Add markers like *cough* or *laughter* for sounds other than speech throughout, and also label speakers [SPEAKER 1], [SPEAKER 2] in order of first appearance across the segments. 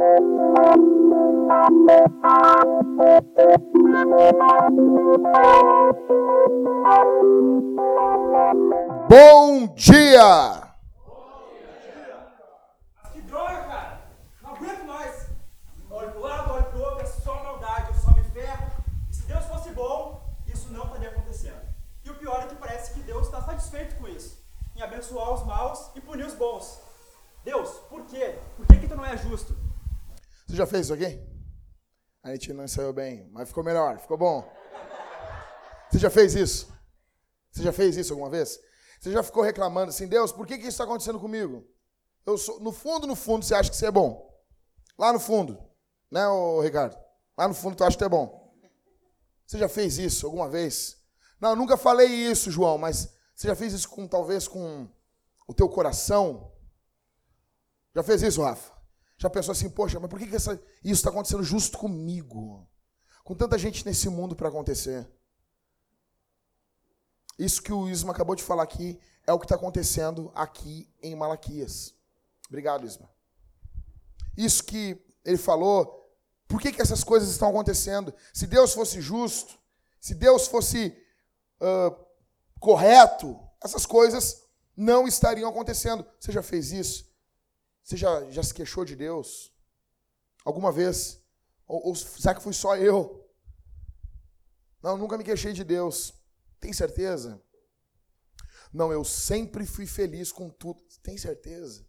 [SPEAKER 1] Bom dia!
[SPEAKER 2] Que droga, cara! Não aguento mais! Lado, outro, é só maldade, eu só me ferro. E se Deus fosse bom, isso não estaria acontecendo. E o pior é que parece que Deus está satisfeito com isso, em abençoar os maus e punir os bons. Deus, por quê? Por que, que tu não é justo?
[SPEAKER 1] Você já fez isso aqui? A gente não saiu bem, mas ficou melhor, ficou bom. Você já fez isso? Você já fez isso alguma vez? Você já ficou reclamando assim, Deus, por que, que isso está acontecendo comigo? Eu sou, no fundo, no fundo, você acha que você é bom. Lá no fundo, né, ô Ricardo? Lá no fundo, tu acha que é bom. Você já fez isso alguma vez? Não, eu nunca falei isso, João, mas você já fez isso com talvez com o teu coração? Já fez isso, Rafa? Já pensou assim, poxa, mas por que, que essa, isso está acontecendo justo comigo? Com tanta gente nesse mundo para acontecer. Isso que o Isma acabou de falar aqui é o que está acontecendo aqui em Malaquias. Obrigado, Isma. Isso que ele falou, por que, que essas coisas estão acontecendo? Se Deus fosse justo, se Deus fosse uh, correto, essas coisas não estariam acontecendo. Você já fez isso? Você já, já se queixou de Deus? Alguma vez? Ou, ou será que fui só eu? Não, nunca me queixei de Deus. Tem certeza? Não, eu sempre fui feliz com tudo. Tem certeza?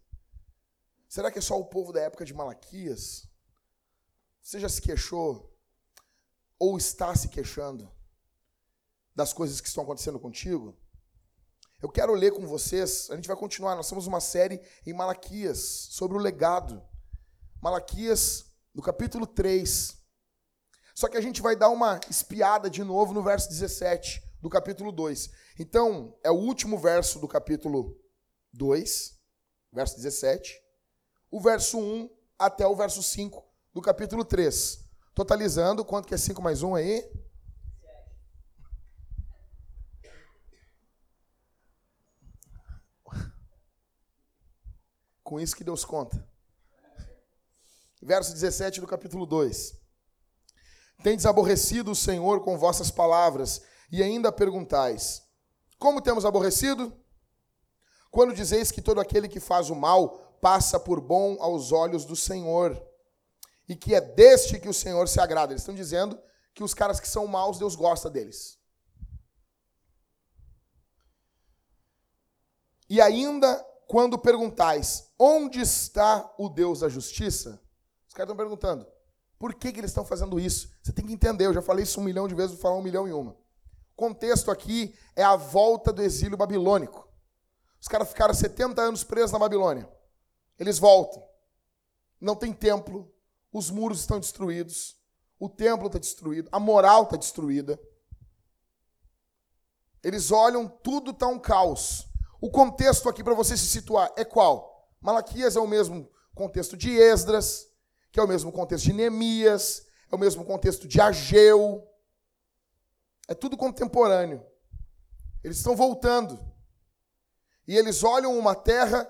[SPEAKER 1] Será que é só o povo da época de Malaquias? Você já se queixou? Ou está se queixando das coisas que estão acontecendo contigo? Eu quero ler com vocês, a gente vai continuar, nós temos uma série em Malaquias sobre o legado. Malaquias, no capítulo 3. Só que a gente vai dar uma espiada de novo no verso 17 do capítulo 2. Então, é o último verso do capítulo 2, verso 17, o verso 1 até o verso 5 do capítulo 3. Totalizando, quanto que é 5 mais 1 aí? Com isso que Deus conta. Verso 17 do capítulo 2. Tendes aborrecido o Senhor com vossas palavras e ainda perguntais: Como temos aborrecido? Quando dizeis que todo aquele que faz o mal passa por bom aos olhos do Senhor, e que é deste que o Senhor se agrada. Eles estão dizendo que os caras que são maus, Deus gosta deles. E ainda quando perguntais, onde está o Deus da justiça? Os caras estão perguntando, por que, que eles estão fazendo isso? Você tem que entender, eu já falei isso um milhão de vezes, vou falar um milhão e uma contexto aqui é a volta do exílio babilônico. Os caras ficaram 70 anos presos na Babilônia. Eles voltam. Não tem templo, os muros estão destruídos, o templo está destruído, a moral está destruída. Eles olham, tudo está um caos. O contexto aqui para você se situar é qual? Malaquias é o mesmo contexto de Esdras, que é o mesmo contexto de Neemias, é o mesmo contexto de Ageu. É tudo contemporâneo. Eles estão voltando. E eles olham uma terra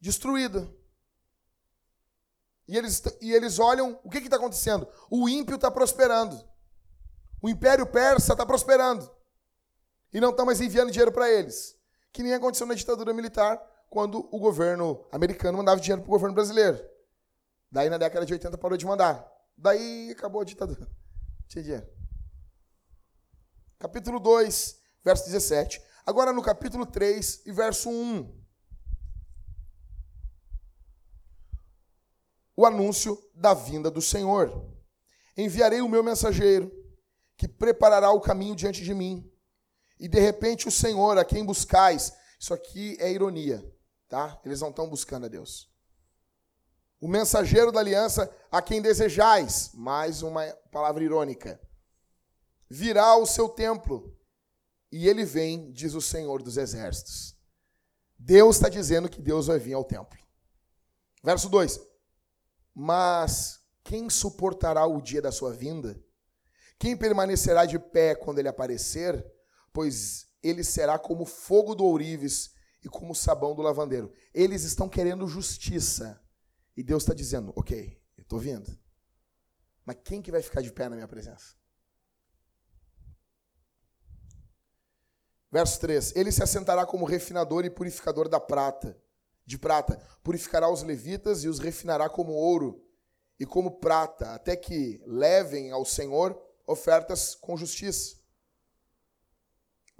[SPEAKER 1] destruída. E eles, e eles olham, o que está acontecendo? O ímpio está prosperando. O império persa está prosperando. E não estão mais enviando dinheiro para eles. Que nem aconteceu na ditadura militar, quando o governo americano mandava dinheiro para o governo brasileiro. Daí, na década de 80, parou de mandar. Daí acabou a ditadura. *laughs* Tinha dinheiro capítulo 2, verso 17. Agora no capítulo 3 e verso 1. O anúncio da vinda do Senhor. Enviarei o meu mensageiro, que preparará o caminho diante de mim. E de repente o Senhor, a quem buscais, isso aqui é ironia, tá? Eles não estão buscando a Deus. O mensageiro da aliança, a quem desejais, mais uma palavra irônica virá ao seu templo. E ele vem, diz o Senhor dos Exércitos. Deus está dizendo que Deus vai vir ao templo. Verso 2: Mas quem suportará o dia da sua vinda? Quem permanecerá de pé quando ele aparecer? Pois ele será como fogo do ourives e como sabão do lavandeiro. Eles estão querendo justiça. E Deus está dizendo: Ok, Tô vindo. Mas quem que vai ficar de pé na minha presença? Verso 3: Ele se assentará como refinador e purificador da prata, de prata. Purificará os levitas e os refinará como ouro e como prata, até que levem ao Senhor ofertas com justiça.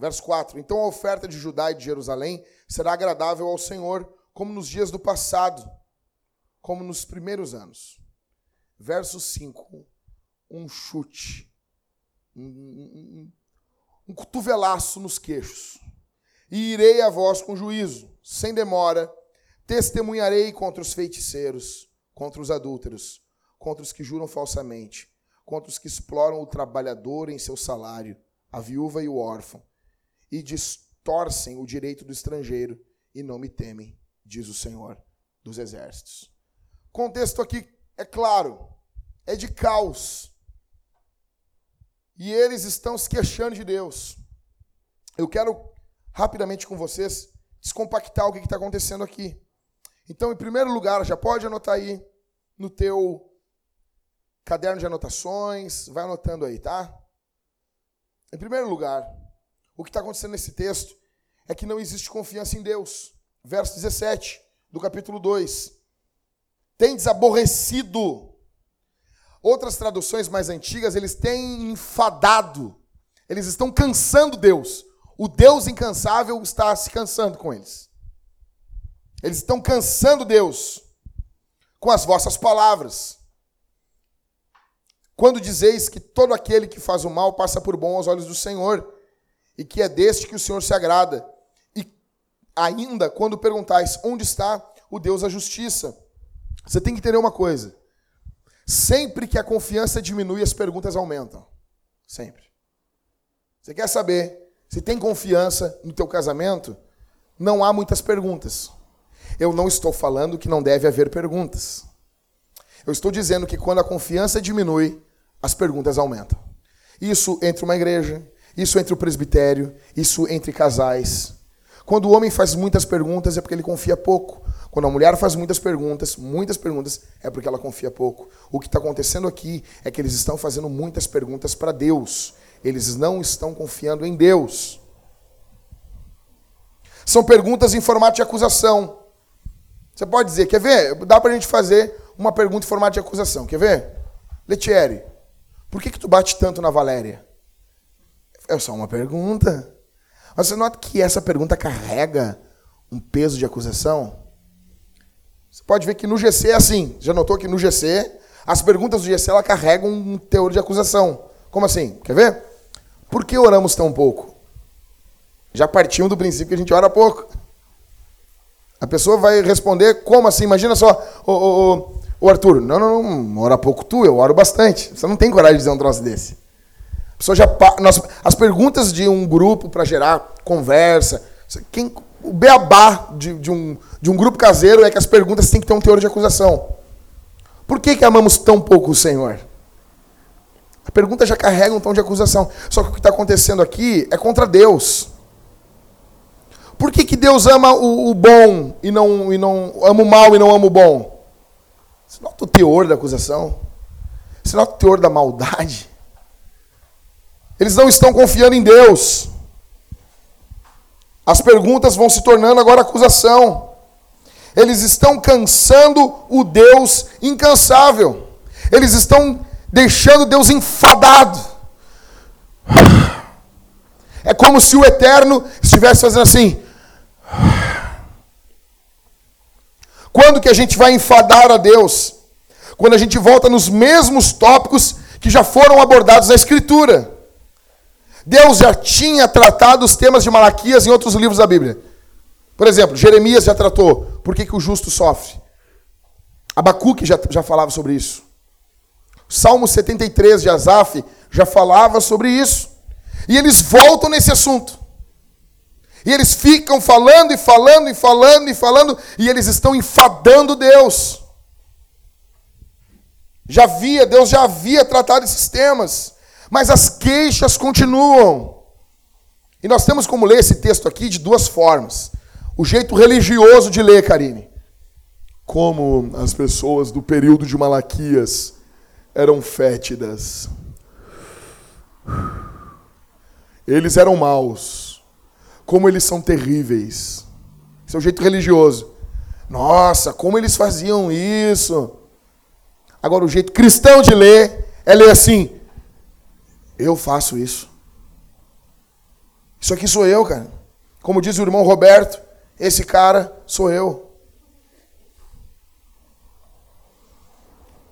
[SPEAKER 1] Verso 4: Então a oferta de Judá e de Jerusalém será agradável ao Senhor, como nos dias do passado, como nos primeiros anos. Verso 5: Um chute, um, um, um cotovelaço nos queixos. E irei a vós com juízo, sem demora, testemunharei contra os feiticeiros, contra os adúlteros, contra os que juram falsamente, contra os que exploram o trabalhador em seu salário, a viúva e o órfão, e distorcem o direito do estrangeiro e não me temem, diz o Senhor dos exércitos. O contexto aqui é claro, é de caos. E eles estão se queixando de Deus. Eu quero rapidamente com vocês descompactar o que está acontecendo aqui. Então, em primeiro lugar, já pode anotar aí no teu caderno de anotações, vai anotando aí, tá? Em primeiro lugar, o que está acontecendo nesse texto é que não existe confiança em Deus. Verso 17 do capítulo 2. Tendes aborrecido Outras traduções mais antigas, eles têm enfadado. Eles estão cansando Deus. O Deus incansável está se cansando com eles. Eles estão cansando Deus com as vossas palavras. Quando dizeis que todo aquele que faz o mal passa por bom aos olhos do Senhor, e que é deste que o Senhor se agrada. E ainda, quando perguntais onde está o Deus da justiça, você tem que entender uma coisa. Sempre que a confiança diminui, as perguntas aumentam. Sempre. Você quer saber se tem confiança no teu casamento? Não há muitas perguntas. Eu não estou falando que não deve haver perguntas. Eu estou dizendo que quando a confiança diminui, as perguntas aumentam. Isso entre uma igreja, isso entre o presbitério, isso entre casais. Quando o homem faz muitas perguntas é porque ele confia pouco. Quando a mulher faz muitas perguntas, muitas perguntas, é porque ela confia pouco. O que está acontecendo aqui é que eles estão fazendo muitas perguntas para Deus. Eles não estão confiando em Deus. São perguntas em formato de acusação. Você pode dizer, quer ver? Dá para a gente fazer uma pergunta em formato de acusação. Quer ver? Letieri, por que, que tu bate tanto na Valéria? É só uma pergunta. Mas você nota que essa pergunta carrega um peso de acusação? Você pode ver que no GC é assim. Já notou que no GC, as perguntas do GC ela carregam um teor de acusação. Como assim? Quer ver? Por que oramos tão pouco? Já partimos do princípio que a gente ora pouco. A pessoa vai responder como assim? Imagina só, o, o, o Arthur, não, não, não, ora pouco tu, eu oro bastante. Você não tem coragem de dizer um troço desse. Pessoa já, nós, as perguntas de um grupo para gerar conversa, quem, o beabá de, de, um, de um grupo caseiro é que as perguntas têm que ter um teor de acusação. Por que, que amamos tão pouco o Senhor? A pergunta já carrega um tom de acusação. Só que o que está acontecendo aqui é contra Deus. Por que, que Deus ama o, o, bom e não, e não ama o mal e não ama o bom? Você nota o teor da acusação? Você nota o teor da maldade? Eles não estão confiando em Deus. As perguntas vão se tornando agora acusação. Eles estão cansando o Deus incansável. Eles estão deixando Deus enfadado. É como se o Eterno estivesse fazendo assim. Quando que a gente vai enfadar a Deus? Quando a gente volta nos mesmos tópicos que já foram abordados na Escritura. Deus já tinha tratado os temas de Malaquias em outros livros da Bíblia. Por exemplo, Jeremias já tratou por que, que o justo sofre. Abacuque já, já falava sobre isso. Salmo 73 de Asaf já falava sobre isso. E eles voltam nesse assunto. E eles ficam falando e falando e falando e falando, e eles estão enfadando Deus. Já havia, Deus já havia tratado esses temas. Mas as queixas continuam. E nós temos como ler esse texto aqui de duas formas. O jeito religioso de ler, Karine. como as pessoas do período de Malaquias eram fétidas. Eles eram maus. Como eles são terríveis. Esse é o jeito religioso. Nossa, como eles faziam isso. Agora, o jeito cristão de ler é ler assim: Eu faço isso. Isso aqui sou eu, cara. Como diz o irmão Roberto, esse cara sou eu.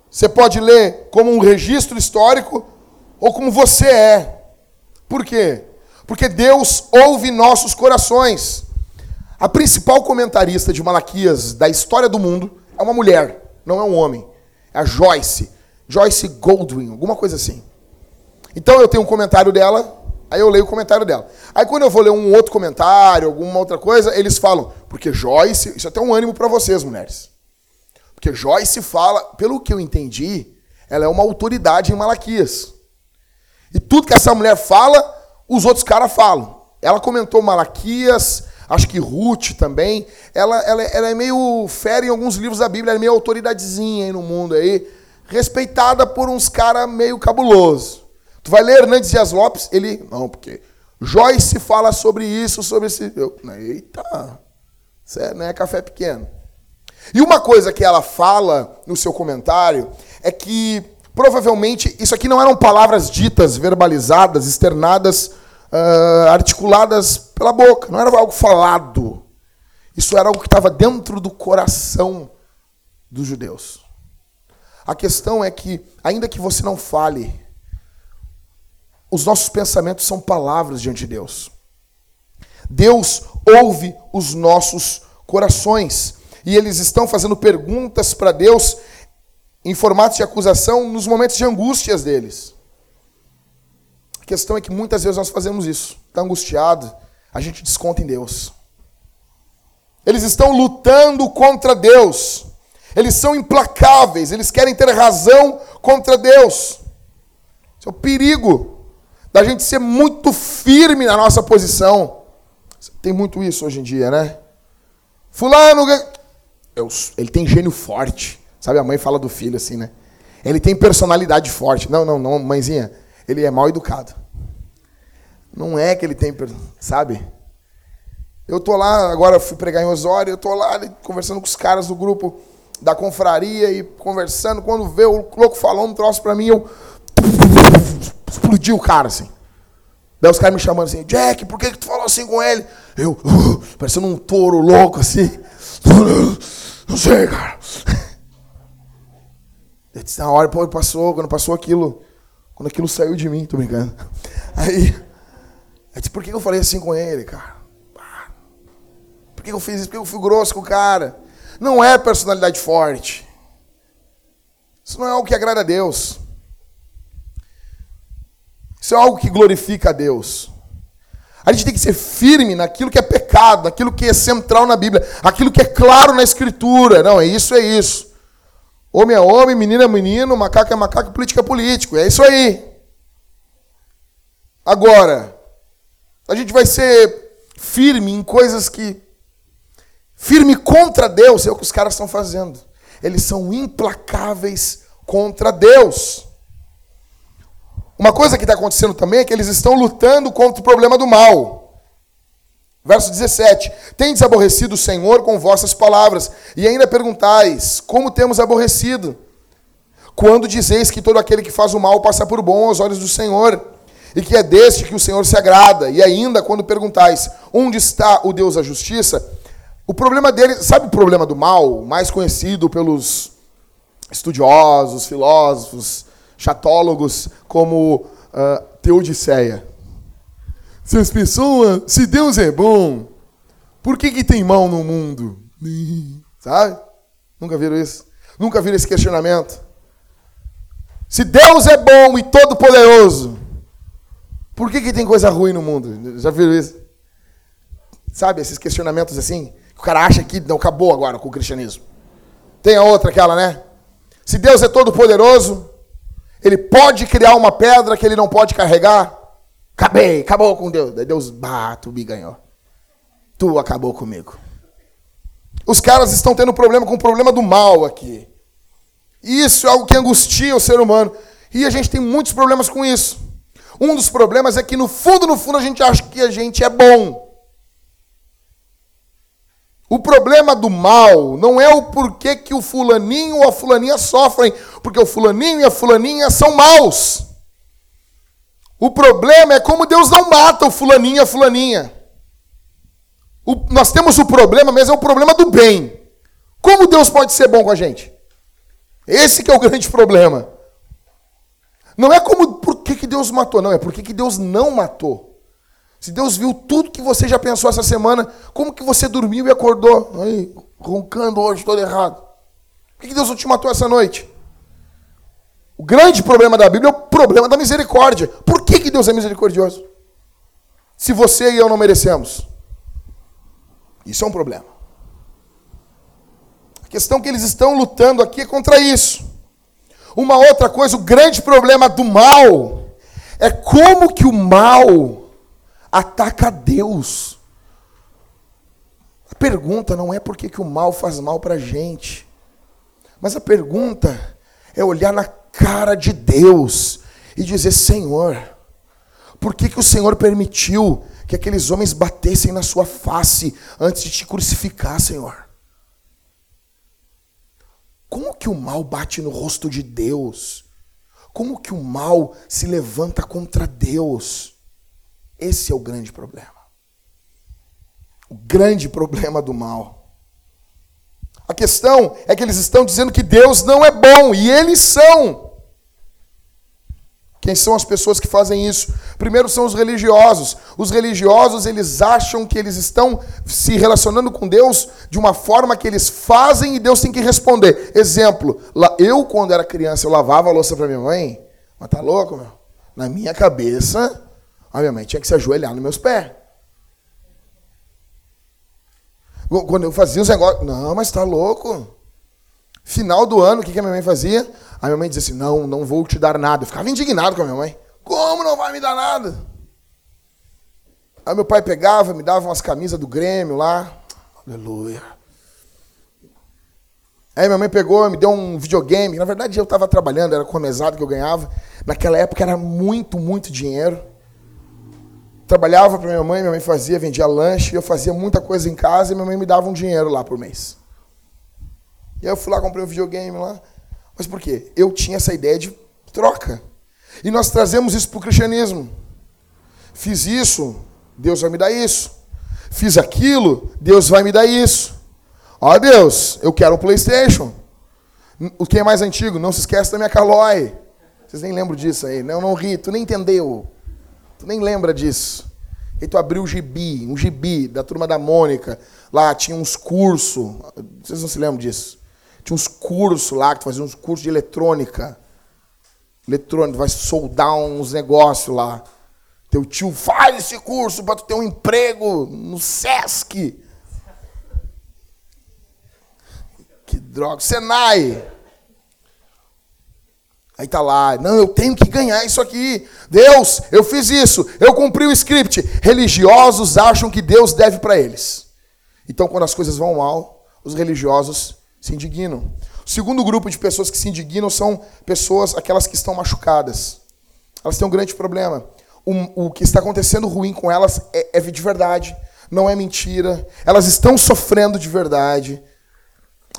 [SPEAKER 1] Você pode ler como um registro histórico ou como você é. Por quê? Porque Deus ouve nossos corações. A principal comentarista de Malaquias da história do mundo é uma mulher, não é um homem. É a Joyce. Joyce Goldwyn, alguma coisa assim. Então eu tenho um comentário dela, aí eu leio o comentário dela. Aí quando eu vou ler um outro comentário, alguma outra coisa, eles falam, porque Joyce, isso é até um ânimo para vocês, mulheres. Porque Joyce fala, pelo que eu entendi, ela é uma autoridade em Malaquias. E tudo que essa mulher fala, os outros caras falam. Ela comentou Malaquias, acho que Ruth também. Ela, ela, ela é meio fera em alguns livros da Bíblia, ela é meio autoridadezinha aí no mundo aí, respeitada por uns caras meio cabuloso. Tu vai ler Hernandes Dias Lopes, ele. Não, porque Joyce fala sobre isso, sobre esse. Eu, eita! Isso não é café pequeno. E uma coisa que ela fala no seu comentário é que provavelmente isso aqui não eram palavras ditas, verbalizadas, externadas, uh, articuladas pela boca, não era algo falado. Isso era algo que estava dentro do coração dos judeus. A questão é que, ainda que você não fale, os nossos pensamentos são palavras diante de Deus. Deus ouve os nossos corações e eles estão fazendo perguntas para Deus em formato de acusação nos momentos de angústias deles. A questão é que muitas vezes nós fazemos isso. Está angustiado, a gente desconta em Deus. Eles estão lutando contra Deus. Eles são implacáveis, eles querem ter razão contra Deus. Esse é o perigo da gente ser muito firme na nossa posição. Tem muito isso hoje em dia, né? Fulano, eu, ele tem gênio forte. Sabe, a mãe fala do filho assim, né? Ele tem personalidade forte. Não, não, não, mãezinha. Ele é mal educado. Não é que ele tem, sabe? Eu tô lá, agora fui pregar em Osório, eu tô lá conversando com os caras do grupo da confraria e conversando. Quando vê o louco falando um troço pra mim, eu explodi o cara assim. Daí os caras me chamando assim, Jack, por que, que tu falou assim com ele? Eu, uh, parecendo um touro louco assim. Não sei, cara. Eu disse, na hora, pô, passou, quando passou aquilo, quando aquilo saiu de mim, tô brincando. Aí, eu disse, por que eu falei assim com ele, cara? Por que eu fiz isso? Por que eu fui grosso com o cara? Não é personalidade forte. Isso não é algo que agrada a Deus. Isso é algo que glorifica a Deus. A gente tem que ser firme naquilo que é pecado, naquilo que é central na Bíblia, aquilo que é claro na Escritura. Não, é isso, é isso. Homem é homem, menino é menino, macaco é macaco, político é político. É isso aí. Agora, a gente vai ser firme em coisas que. Firme contra Deus, é o que os caras estão fazendo. Eles são implacáveis contra Deus. Uma coisa que está acontecendo também é que eles estão lutando contra o problema do mal. Verso 17: Tendes aborrecido o Senhor com vossas palavras, e ainda perguntais: Como temos aborrecido? Quando dizeis que todo aquele que faz o mal passa por bom aos olhos do Senhor, e que é deste que o Senhor se agrada, e ainda quando perguntais: Onde está o Deus da justiça? O problema dele, sabe o problema do mal, mais conhecido pelos estudiosos, filósofos, chatólogos como uh, Teodiceia. Se as pessoas, se Deus é bom, por que, que tem mal no mundo? *laughs* Sabe? Nunca viram isso? Nunca viram esse questionamento? Se Deus é bom e todo poderoso, por que, que tem coisa ruim no mundo? Já viram isso? Sabe, esses questionamentos assim, o cara acha que não acabou agora com o cristianismo. Tem a outra, aquela, né? Se Deus é todo poderoso, ele pode criar uma pedra que ele não pode carregar? Acabei, acabou com Deus. Daí Deus, bah, tu me ganhou. Tu acabou comigo. Os caras estão tendo problema com o problema do mal aqui. Isso é algo que angustia o ser humano. E a gente tem muitos problemas com isso. Um dos problemas é que no fundo, no fundo, a gente acha que a gente é bom. O problema do mal não é o porquê que o fulaninho ou a fulaninha sofrem, porque o fulaninho e a fulaninha são maus. O problema é como Deus não mata o fulaninho e a fulaninha. O, nós temos o problema, mas é o problema do bem. Como Deus pode ser bom com a gente? Esse que é o *laughs* grande problema. Não é como por que, que Deus matou, não, é por que, que Deus não matou. Se Deus viu tudo que você já pensou essa semana, como que você dormiu e acordou? Aí, roncando hoje, todo errado. Por que Deus não te matou essa noite? O grande problema da Bíblia é o problema da misericórdia. Por que, que Deus é misericordioso? Se você e eu não merecemos. Isso é um problema. A questão que eles estão lutando aqui é contra isso. Uma outra coisa, o grande problema do mal é como que o mal ataca Deus. A pergunta não é por que, que o mal faz mal para a gente, mas a pergunta é olhar na cara de Deus e dizer: Senhor, por que, que o Senhor permitiu que aqueles homens batessem na sua face antes de te crucificar, Senhor? Como que o mal bate no rosto de Deus? Como que o mal se levanta contra Deus? Esse é o grande problema. O grande problema do mal. A questão é que eles estão dizendo que Deus não é bom, e eles são. Quem são as pessoas que fazem isso? Primeiro são os religiosos. Os religiosos, eles acham que eles estão se relacionando com Deus de uma forma que eles fazem e Deus tem que responder. Exemplo, eu quando era criança, eu lavava a louça para minha mãe. Mas tá louco, meu? Na minha cabeça, a minha mãe tinha que se ajoelhar nos meus pés. Quando eu fazia os negócios, não, mas tá louco. Final do ano, o que, que a minha mãe fazia? A minha mãe dizia assim: Não, não vou te dar nada. Eu ficava indignado com a minha mãe. Como não vai me dar nada? Aí meu pai pegava, me dava umas camisas do Grêmio lá. Aleluia. Aí minha mãe pegou, me deu um videogame. Na verdade, eu estava trabalhando, era com a mesada que eu ganhava. Naquela época era muito, muito dinheiro trabalhava para minha mãe, minha mãe fazia, vendia lanche, eu fazia muita coisa em casa e minha mãe me dava um dinheiro lá por mês. E aí eu fui lá, comprei um videogame lá. Mas por quê? Eu tinha essa ideia de troca. E nós trazemos isso para o cristianismo. Fiz isso, Deus vai me dar isso. Fiz aquilo, Deus vai me dar isso. Ó Deus, eu quero um Playstation. O que é mais antigo? Não se esquece da minha Caloi. Vocês nem lembram disso aí. Não, não ri, tu nem entendeu. Tu nem lembra disso. E tu abriu o gibi, um gibi da turma da Mônica. Lá tinha uns cursos. Vocês não se lembram disso? Tinha uns cursos lá, que tu fazia uns cursos de eletrônica. Eletrônica, vai soldar uns negócios lá. Teu tio faz esse curso para tu ter um emprego no Sesc. Que droga. Senai. Aí tá lá, não, eu tenho que ganhar isso aqui. Deus, eu fiz isso, eu cumpri o script. Religiosos acham que Deus deve para eles. Então, quando as coisas vão mal, os religiosos se indignam. O segundo grupo de pessoas que se indignam são pessoas, aquelas que estão machucadas. Elas têm um grande problema. O, o que está acontecendo ruim com elas é, é de verdade, não é mentira. Elas estão sofrendo de verdade.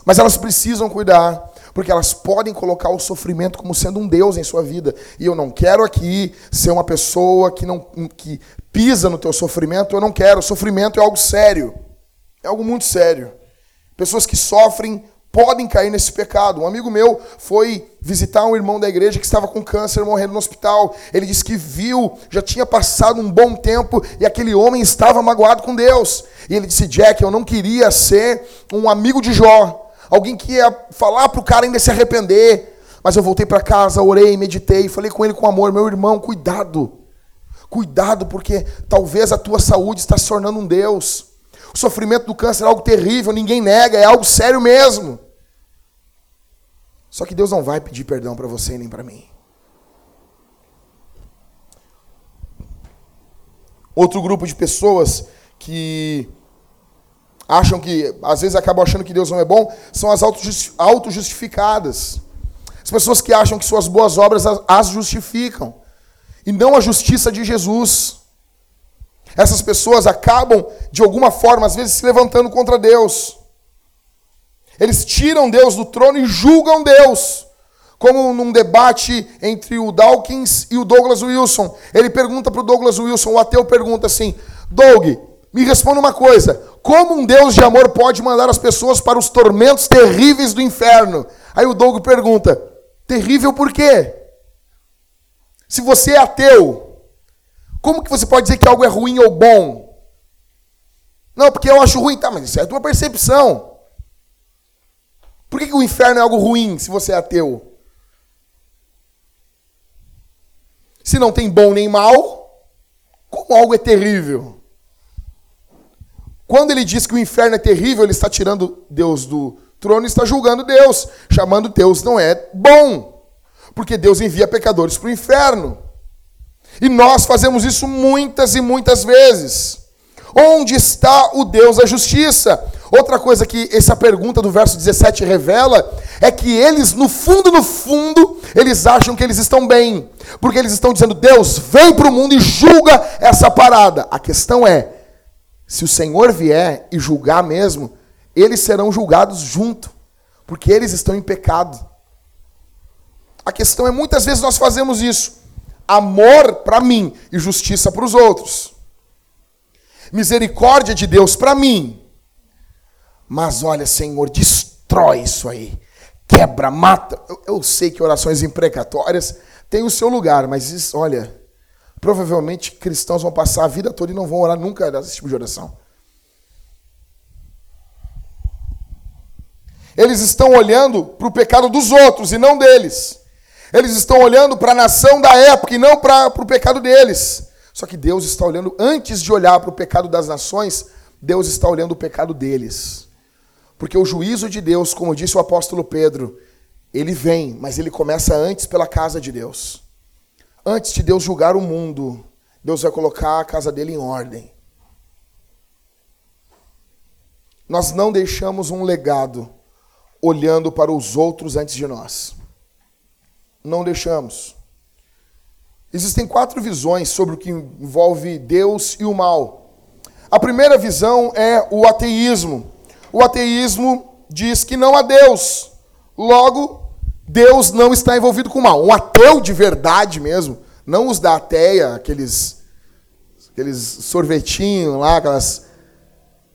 [SPEAKER 1] Mas elas precisam cuidar porque elas podem colocar o sofrimento como sendo um Deus em sua vida. E eu não quero aqui ser uma pessoa que não que pisa no teu sofrimento, eu não quero. O sofrimento é algo sério. É algo muito sério. Pessoas que sofrem podem cair nesse pecado. Um amigo meu foi visitar um irmão da igreja que estava com câncer morrendo no hospital. Ele disse que viu, já tinha passado um bom tempo e aquele homem estava magoado com Deus. E ele disse: Jack, eu não queria ser um amigo de Jó alguém que ia falar para o cara ainda se arrepender. Mas eu voltei para casa, orei, meditei, falei com ele com amor, meu irmão, cuidado. Cuidado, porque talvez a tua saúde está se tornando um Deus. O sofrimento do câncer é algo terrível, ninguém nega, é algo sério mesmo. Só que Deus não vai pedir perdão para você nem para mim. Outro grupo de pessoas que acham que, às vezes acabam achando que Deus não é bom, são as autojustificadas. As pessoas que acham que suas boas obras as justificam, e não a justiça de Jesus. Essas pessoas acabam, de alguma forma, às vezes se levantando contra Deus. Eles tiram Deus do trono e julgam Deus. Como num debate entre o Dawkins e o Douglas Wilson. Ele pergunta para o Douglas Wilson, o ateu pergunta assim: Doug, me responda uma coisa: como um Deus de amor pode mandar as pessoas para os tormentos terríveis do inferno? Aí o Doug pergunta: terrível por quê? Se você é ateu, como que você pode dizer que algo é ruim ou bom? Não, porque eu acho ruim, tá, mas isso é a tua percepção. Por que, que o inferno é algo ruim se você é ateu? Se não tem bom nem mal, como algo é terrível? Quando ele diz que o inferno é terrível, ele está tirando Deus do trono e está julgando Deus, chamando Deus não é bom, porque Deus envia pecadores para o inferno. E nós fazemos isso muitas e muitas vezes. Onde está o Deus da justiça? Outra coisa que essa pergunta do verso 17 revela é que eles, no fundo, no fundo, eles acham que eles estão bem. Porque eles estão dizendo, Deus, vem para o mundo e julga essa parada. A questão é, se o Senhor vier e julgar mesmo, eles serão julgados junto. Porque eles estão em pecado. A questão é, muitas vezes nós fazemos isso. Amor para mim e justiça para os outros misericórdia de Deus para mim. Mas olha, Senhor, destrói isso aí. Quebra, mata. Eu, eu sei que orações imprecatórias têm o seu lugar, mas isso, olha, provavelmente cristãos vão passar a vida toda e não vão orar nunca desse tipo de oração. Eles estão olhando para o pecado dos outros e não deles. Eles estão olhando para a nação da época e não para o pecado deles. Só que Deus está olhando, antes de olhar para o pecado das nações, Deus está olhando o pecado deles. Porque o juízo de Deus, como disse o apóstolo Pedro, ele vem, mas ele começa antes pela casa de Deus. Antes de Deus julgar o mundo, Deus vai colocar a casa dele em ordem. Nós não deixamos um legado olhando para os outros antes de nós. Não deixamos. Existem quatro visões sobre o que envolve Deus e o mal. A primeira visão é o ateísmo. O ateísmo diz que não há Deus. Logo, Deus não está envolvido com o mal. Um ateu de verdade mesmo, não os da ateia, aqueles aqueles sorvetinhos lá, aquelas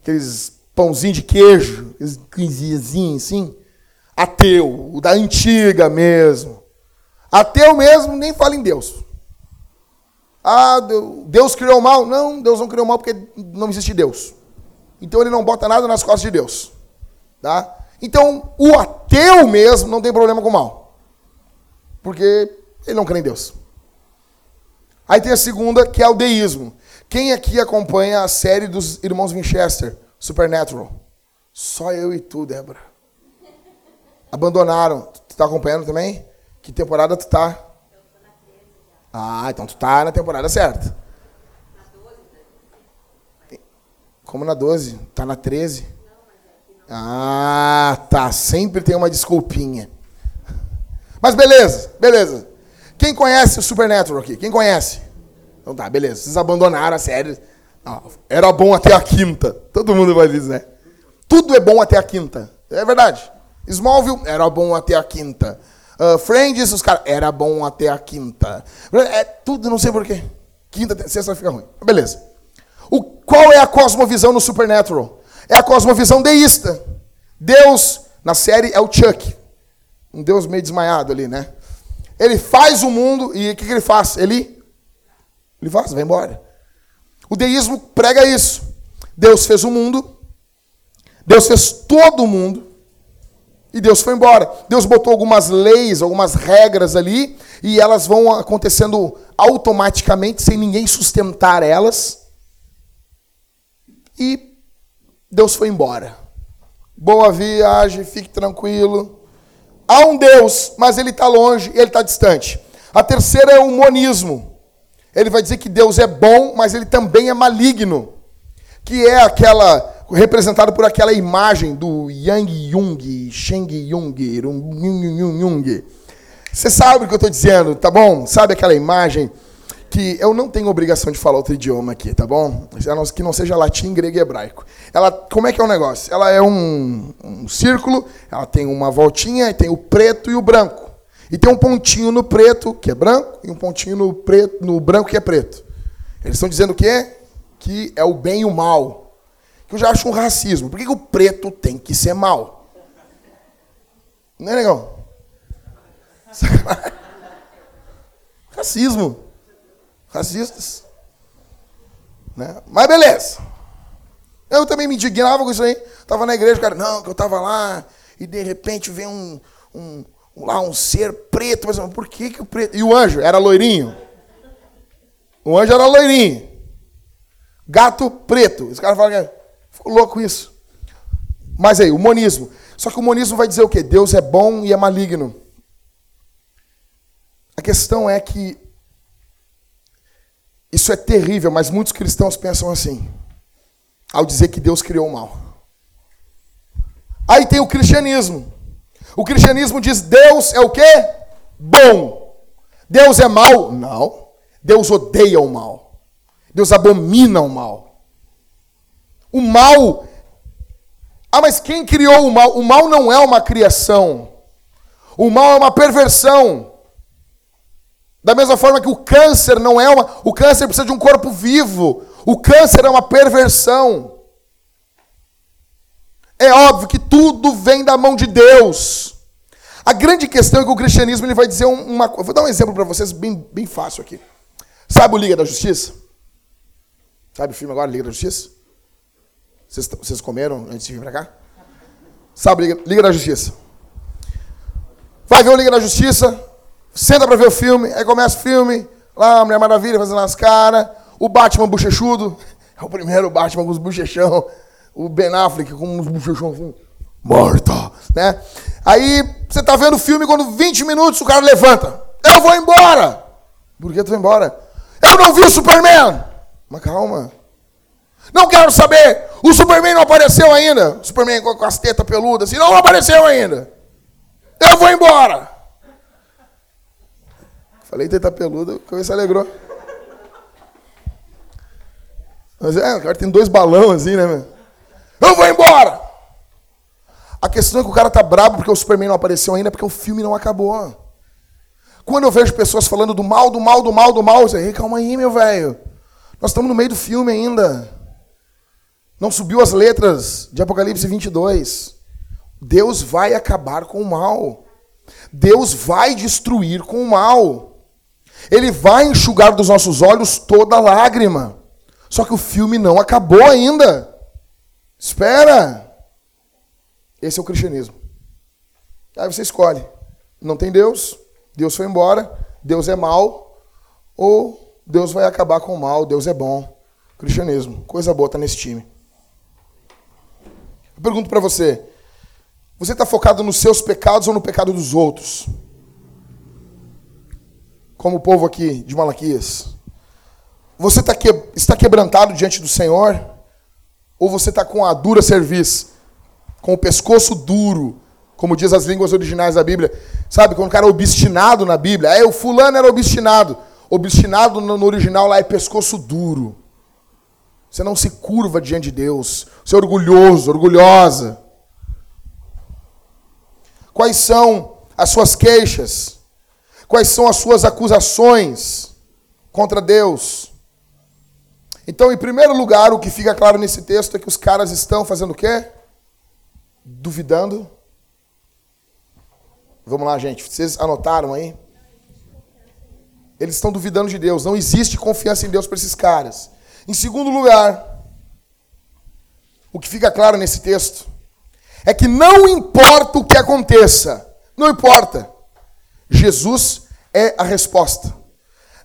[SPEAKER 1] aqueles pãozinho de queijo, aqueles coisinhas assim. Ateu, o da antiga mesmo. Ateu mesmo nem fala em Deus. Ah, Deus criou o mal. Não, Deus não criou o mal porque não existe Deus. Então ele não bota nada nas costas de Deus. Tá? Então o ateu mesmo não tem problema com o mal. Porque ele não crê em Deus. Aí tem a segunda, que é o deísmo. Quem aqui acompanha a série dos irmãos Winchester, Supernatural? Só eu e tu, Débora. Abandonaram. Tu tá acompanhando também? Que temporada tu tá? Ah, então tu tá na temporada certa. Como na 12? Tá na 13? Ah, tá. Sempre tem uma desculpinha. Mas beleza, beleza. Quem conhece o Supernatural aqui? Quem conhece? Então tá, beleza. Vocês abandonaram a série. Era bom até a quinta. Todo mundo vai dizer. Né? Tudo é bom até a quinta. É verdade. Smallville era bom até a quinta. Uh, Friends, os caras, era bom até a quinta. É tudo, não sei porquê. Quinta, sexta fica ruim. Beleza. O, qual é a cosmovisão no Supernatural? É a cosmovisão deísta. Deus, na série, é o Chuck. Um Deus meio desmaiado ali, né? Ele faz o mundo e o que, que ele faz? Ele, ele faz, vai embora. O deísmo prega isso. Deus fez o mundo, Deus fez todo o mundo, e Deus foi embora. Deus botou algumas leis, algumas regras ali, e elas vão acontecendo automaticamente, sem ninguém sustentar elas. E Deus foi embora. Boa viagem, fique tranquilo. Há um Deus, mas ele está longe, ele está distante. A terceira é o monismo. Ele vai dizer que Deus é bom, mas ele também é maligno. Que é aquela representado por aquela imagem do Yang Jung, Sheng Jung, Jung, Jung. Você sabe o que eu estou dizendo, tá bom? Sabe aquela imagem que eu não tenho obrigação de falar outro idioma aqui, tá bom? Que não seja latim, grego e hebraico. Ela, como é que é o negócio? Ela é um, um círculo, ela tem uma voltinha, e tem o preto e o branco. E tem um pontinho no preto, que é branco, e um pontinho no, preto, no branco, que é preto. Eles estão dizendo o quê? Que é o bem e o mal. Que eu já acho um racismo. Por que, que o preto tem que ser mal? Não é legal? Racismo. Racistas. Né? Mas beleza. Eu também me indignava com isso aí. Estava na igreja, cara, não, que eu estava lá, e de repente vem um, um, lá um ser preto. Mas por que, que o preto. E o anjo era loirinho? O anjo era loirinho. Gato preto. Os caras falam é, ficou louco isso. Mas aí, o monismo. Só que o monismo vai dizer o quê? Deus é bom e é maligno. A questão é que isso é terrível, mas muitos cristãos pensam assim, ao dizer que Deus criou o mal. Aí tem o cristianismo. O cristianismo diz: Deus é o quê? Bom. Deus é mal? Não. Deus odeia o mal. Deus abomina o mal. O mal. Ah, mas quem criou o mal? O mal não é uma criação. O mal é uma perversão. Da mesma forma que o câncer não é uma. O câncer precisa de um corpo vivo. O câncer é uma perversão. É óbvio que tudo vem da mão de Deus. A grande questão é que o cristianismo ele vai dizer uma coisa. Vou dar um exemplo para vocês bem, bem fácil aqui. Sabe o Liga da Justiça? Sabe o filme agora, Liga da Justiça? Vocês, vocês comeram antes de vir para cá? Sabe Liga, Liga da Justiça? Vai ver o Liga da Justiça, Senta pra ver o filme, aí começa o filme, lá a Mulher Maravilha fazendo as caras, o Batman bochechudo, *laughs* é o primeiro Batman com os bochechão, o Ben Affleck com os bochechão assim, morta, né? Aí você tá vendo o filme, quando 20 minutos o cara levanta, eu vou embora! Por que tu vai embora? Eu não vi o Superman! Mas calma. Não quero saber! O Superman não apareceu ainda! O Superman com as tetas peludas assim, não apareceu ainda! Eu vou embora! Falei teta peluda, o se alegrou. Mas é, o cara tem dois balões assim, né, meu? Eu vou embora! A questão é que o cara tá brabo porque o Superman não apareceu ainda, porque o filme não acabou. Quando eu vejo pessoas falando do mal, do mal, do mal, do mal, eu digo, calma aí, meu velho. Nós estamos no meio do filme ainda. Não subiu as letras de Apocalipse 22. Deus vai acabar com o mal. Deus vai destruir com o mal. Ele vai enxugar dos nossos olhos toda lágrima. Só que o filme não acabou ainda. Espera. Esse é o cristianismo. Aí você escolhe. Não tem Deus, Deus foi embora, Deus é mal, ou Deus vai acabar com o mal, Deus é bom. Cristianismo, coisa boa tá nesse time. Eu pergunto para você: você está focado nos seus pecados ou no pecado dos outros? Como o povo aqui de Malaquias? Você tá que, está quebrantado diante do Senhor? Ou você está com a dura serviço? Com o pescoço duro, como diz as línguas originais da Bíblia. Sabe, quando o cara é obstinado na Bíblia. É, o fulano era obstinado. Obstinado no original lá é pescoço duro. Você não se curva diante de Deus. Você é orgulhoso, orgulhosa. Quais são as suas queixas? Quais são as suas acusações contra Deus? Então, em primeiro lugar, o que fica claro nesse texto é que os caras estão fazendo o quê? Duvidando. Vamos lá, gente. Vocês anotaram aí? Eles estão duvidando de Deus. Não existe confiança em Deus para esses caras. Em segundo lugar, o que fica claro nesse texto é que não importa o que aconteça, não importa. Jesus é a resposta.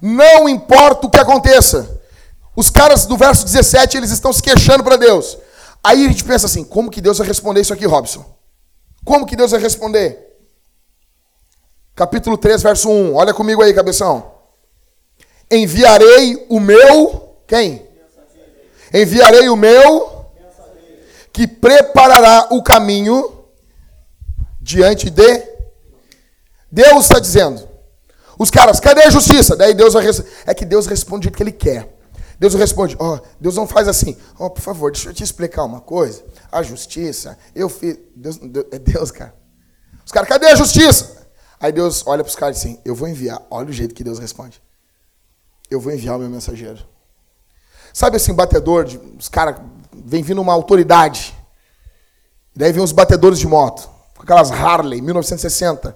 [SPEAKER 1] Não importa o que aconteça. Os caras do verso 17, eles estão se queixando para Deus. Aí a gente pensa assim: como que Deus vai responder isso aqui, Robson? Como que Deus vai responder? Capítulo 3, verso 1. Olha comigo aí, cabeção. Enviarei o meu. Quem? Enviarei o meu. que preparará o caminho diante de. Deus está dizendo. Os caras, cadê a justiça? Daí Deus vai É que Deus responde o que ele quer. Deus responde, ó, oh, Deus não faz assim, ó, oh, por favor, deixa eu te explicar uma coisa. A justiça, eu fiz. Deus, Deus, é Deus, cara. Os caras, cadê a justiça? Aí Deus olha para os caras assim, eu vou enviar. Olha o jeito que Deus responde. Eu vou enviar o meu mensageiro. Sabe assim, batedor, de, os caras, vem vindo uma autoridade. Daí vem os batedores de moto, com aquelas Harley, 1960.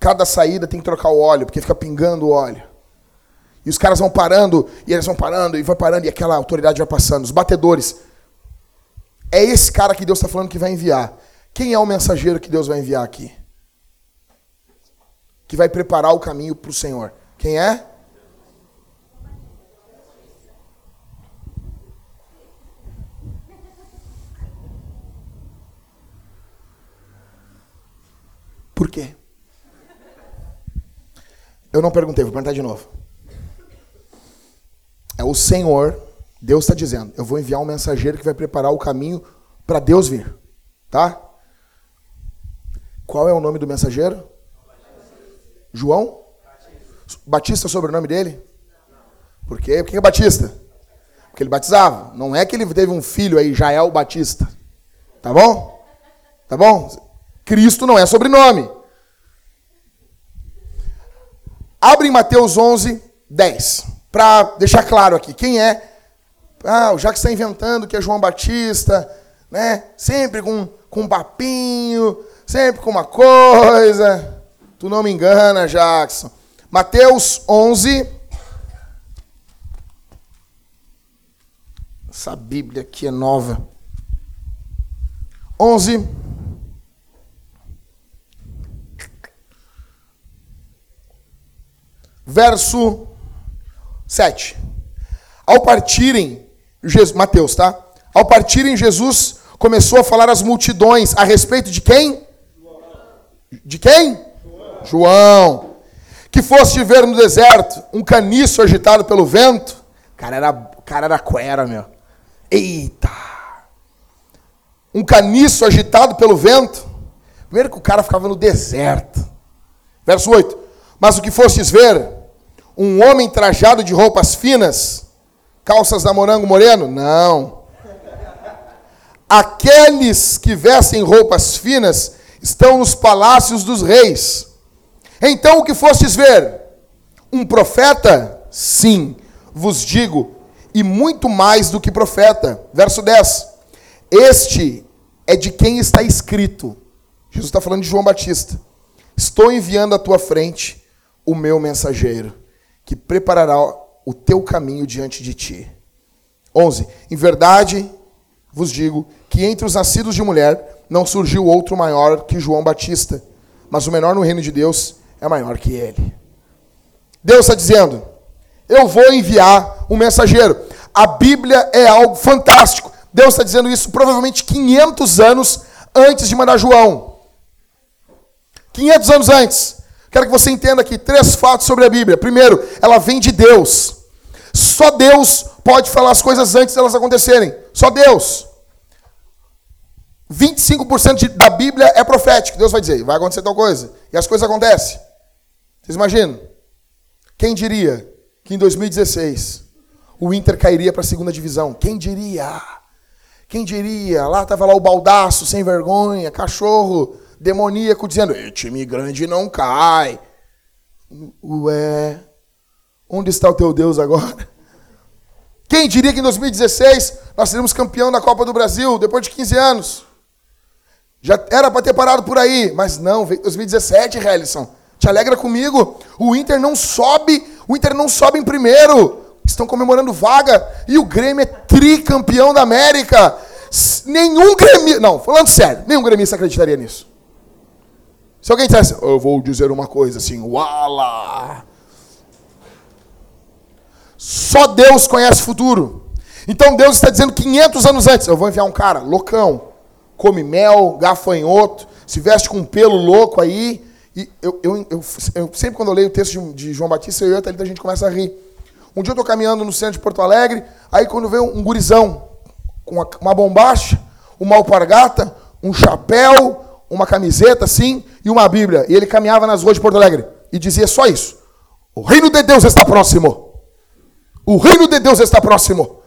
[SPEAKER 1] Cada saída tem que trocar o óleo, porque fica pingando o óleo. E os caras vão parando, e eles vão parando, e vai parando, e aquela autoridade vai passando. Os batedores. É esse cara que Deus está falando que vai enviar. Quem é o mensageiro que Deus vai enviar aqui? Que vai preparar o caminho para o Senhor. Quem é? Por quê? Eu não perguntei, vou perguntar de novo. É o Senhor, Deus está dizendo: eu vou enviar um mensageiro que vai preparar o caminho para Deus vir. Tá? Qual é o nome do mensageiro? João? Batista é o sobrenome dele? Por quê? Por que é Batista? Porque ele batizava. Não é que ele teve um filho aí, Jael Batista. Tá bom? Tá bom? Cristo não é sobrenome. Abre em Mateus 11, 10. Para deixar claro aqui. Quem é? Ah, o Jacques está inventando que é João Batista, né? Sempre com, com um papinho, sempre com uma coisa. Tu não me engana, Jackson. Mateus 11. Essa Bíblia aqui é nova. 11. Verso 7. Ao partirem, Jesus, Mateus, tá? Ao partirem, Jesus começou a falar às multidões a respeito de quem? De quem? João. João. Que fosse ver no deserto um caniço agitado pelo vento. Cara era, cara era quera, meu. Eita! Um caniço agitado pelo vento. Primeiro que o cara ficava no deserto. Verso 8. Mas o que fostes ver um homem trajado de roupas finas, calças da morango moreno? Não. Aqueles que vestem roupas finas estão nos palácios dos reis. Então o que fostes ver? Um profeta? Sim, vos digo, e muito mais do que profeta. Verso 10. Este é de quem está escrito. Jesus está falando de João Batista. Estou enviando à tua frente o meu mensageiro que preparará o teu caminho diante de ti. 11. Em verdade vos digo que entre os nascidos de mulher não surgiu outro maior que João Batista, mas o menor no reino de Deus é maior que ele. Deus está dizendo: Eu vou enviar um mensageiro. A Bíblia é algo fantástico. Deus está dizendo isso provavelmente 500 anos antes de mandar João. 500 anos antes. Quero que você entenda aqui três fatos sobre a Bíblia. Primeiro, ela vem de Deus. Só Deus pode falar as coisas antes delas acontecerem. Só Deus. 25% de, da Bíblia é profético. Deus vai dizer, vai acontecer tal coisa. E as coisas acontecem. Vocês imaginam? Quem diria que em 2016 o Inter cairia para a segunda divisão? Quem diria? Quem diria? Lá estava lá o baldaço, sem vergonha, cachorro demoníaco dizendo: time grande não cai. Ué, onde está o teu Deus agora? Quem diria que em 2016 nós seríamos campeão da Copa do Brasil depois de 15 anos? Já era para ter parado por aí, mas não, veio 2017, Helison. Te alegra comigo? O Inter não sobe, o Inter não sobe em primeiro. Estão comemorando vaga e o Grêmio é tricampeão da América. Nenhum gremista, não, falando sério, nenhum gremista acreditaria nisso. Se alguém dissesse, eu vou dizer uma coisa assim, uala. Só Deus conhece o futuro. Então Deus está dizendo 500 anos antes, eu vou enviar um cara loucão, come mel, gafanhoto, se veste com um pelo louco aí. E eu, eu, eu, eu sempre quando eu leio o texto de, de João Batista, eu e a Thalita, a gente começa a rir. Um dia eu estou caminhando no centro de Porto Alegre, aí quando vem um gurizão com uma, uma bombacha, uma alpargata, um chapéu, uma camiseta assim e uma Bíblia. E ele caminhava nas ruas de Porto Alegre e dizia só isso: O reino de Deus está próximo. O reino de Deus está próximo.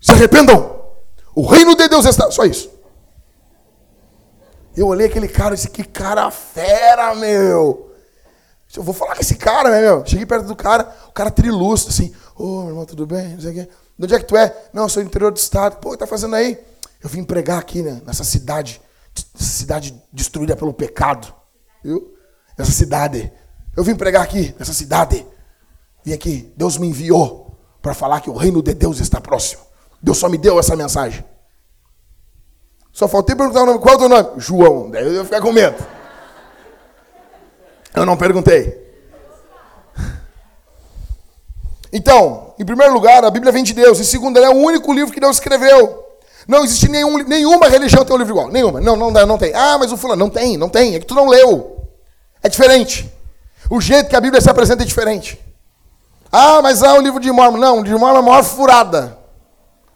[SPEAKER 1] Se arrependam. O reino de Deus está. Só isso. Eu olhei aquele cara e disse: Que cara fera, meu. Eu vou falar com esse cara, né, meu? Cheguei perto do cara, o cara trilúcido, assim. Ô, oh, meu irmão, tudo bem? Não sei o quê. De onde é que tu é? Não, eu sou do interior do estado. Pô, tá fazendo aí? Eu vim pregar aqui, né, nessa cidade, cidade destruída pelo pecado. Viu? Essa cidade. Eu vim pregar aqui, nessa cidade. Vim aqui. Deus me enviou para falar que o reino de Deus está próximo. Deus só me deu essa mensagem. Só faltei perguntar o nome. Qual é o teu nome? João. Daí eu ia ficar com medo. Eu não perguntei. Então, em primeiro lugar, a Bíblia vem de Deus. Em segundo, ela é o único livro que Deus escreveu. Não existe nenhum, nenhuma religião tem um livro igual. Nenhuma. Não, não, não tem. Ah, mas o fulano. Não tem, não tem. É que tu não leu. É diferente. O jeito que a Bíblia se apresenta é diferente. Ah, mas há o livro de Mormon. Não, o de Mormon é uma maior furada.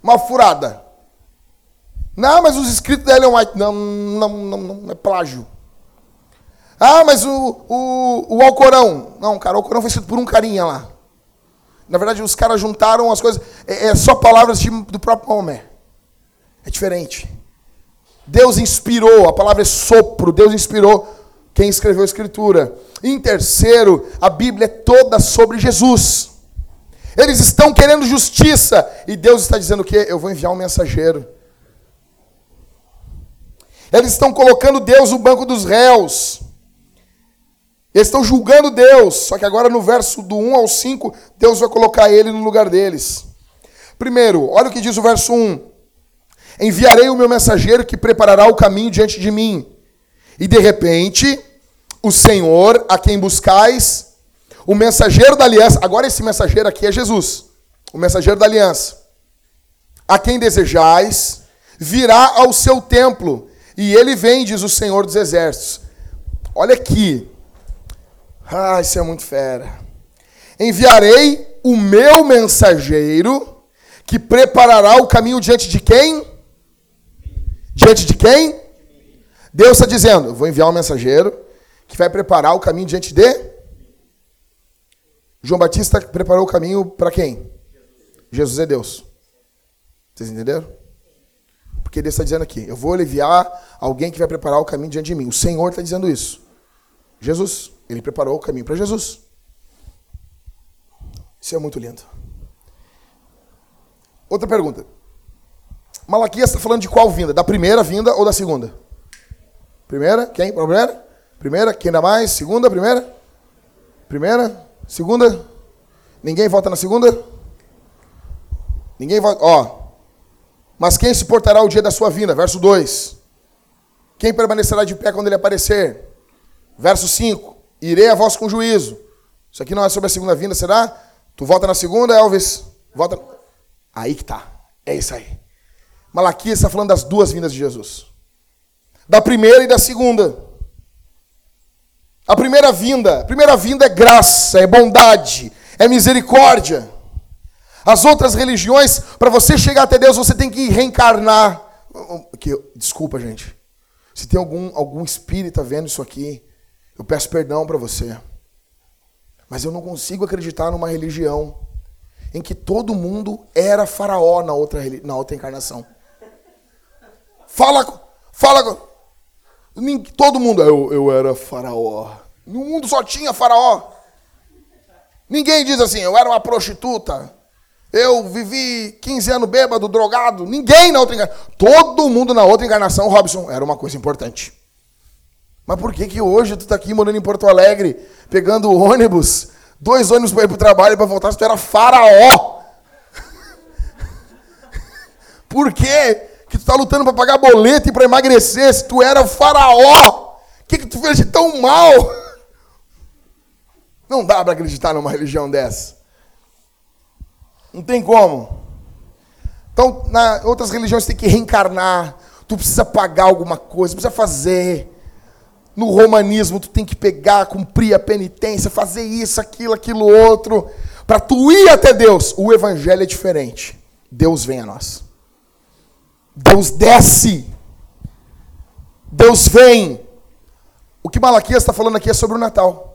[SPEAKER 1] Uma furada. Não, mas os escritos dele é um. Não, não, não, não, é plágio. Ah, mas o, o, o Alcorão. Não, cara, o Alcorão foi escrito por um carinha lá. Na verdade, os caras juntaram as coisas. É, é só palavras de, do próprio Maomé. É diferente. Deus inspirou, a palavra é sopro, Deus inspirou quem escreveu a Escritura. Em terceiro, a Bíblia é toda sobre Jesus. Eles estão querendo justiça e Deus está dizendo o quê? Eu vou enviar um mensageiro. Eles estão colocando Deus no banco dos réus. Eles estão julgando Deus, só que agora no verso do 1 ao 5, Deus vai colocar ele no lugar deles. Primeiro, olha o que diz o verso 1. Enviarei o meu mensageiro que preparará o caminho diante de mim. E de repente, o Senhor, a quem buscais, o mensageiro da aliança, agora esse mensageiro aqui é Jesus, o mensageiro da aliança, a quem desejais, virá ao seu templo, e ele vem, diz o Senhor dos exércitos. Olha aqui. Ah, isso é muito fera. Enviarei o meu mensageiro que preparará o caminho diante de quem? Diante de quem? Deus está dizendo: vou enviar um mensageiro que vai preparar o caminho diante de. João Batista preparou o caminho para quem? Jesus é Deus. Vocês entenderam? Porque Deus está dizendo aqui: eu vou enviar alguém que vai preparar o caminho diante de mim. O Senhor está dizendo isso. Jesus, ele preparou o caminho para Jesus. Isso é muito lindo. Outra pergunta. Malaquias está falando de qual vinda? Da primeira vinda ou da segunda? Primeira? Quem? Primeira? Primeira? Quem dá mais? Segunda? Primeira? Primeira? Segunda? Ninguém vota na segunda? Ninguém vota. Ó. Mas quem se portará o dia da sua vinda? Verso 2. Quem permanecerá de pé quando ele aparecer? Verso 5. Irei a vós com juízo. Isso aqui não é sobre a segunda vinda, será? Tu vota na segunda, Elvis? Vota. Aí que tá. É isso aí. Malaquias está falando das duas vindas de Jesus. Da primeira e da segunda. A primeira vinda, a primeira vinda é graça, é bondade, é misericórdia. As outras religiões, para você chegar até Deus, você tem que reencarnar. Que, desculpa, gente. Se tem algum, algum espírita vendo isso aqui, eu peço perdão para você. Mas eu não consigo acreditar numa religião em que todo mundo era faraó na outra, na outra encarnação. Fala, fala. Todo mundo, eu, eu era faraó. No mundo só tinha faraó. Ninguém diz assim, eu era uma prostituta. Eu vivi 15 anos bêbado, drogado. Ninguém na outra encarnação. Todo mundo na outra encarnação, Robson, era uma coisa importante. Mas por que que hoje tu tá aqui morando em Porto Alegre, pegando ônibus, dois ônibus para ir pro trabalho e para voltar, se tu era faraó? *laughs* por quê? Que tu está lutando para pagar boleto e para emagrecer, se tu era faraó, o que, que tu fez de tão mal? *laughs* Não dá para acreditar numa religião dessa. Não tem como. Então, na outras religiões tem que reencarnar. Tu precisa pagar alguma coisa, precisa fazer. No romanismo, tu tem que pegar, cumprir a penitência, fazer isso, aquilo, aquilo outro, para tu ir até Deus. O evangelho é diferente. Deus vem a nós. Deus desce. Deus vem. O que Malaquias está falando aqui é sobre o Natal.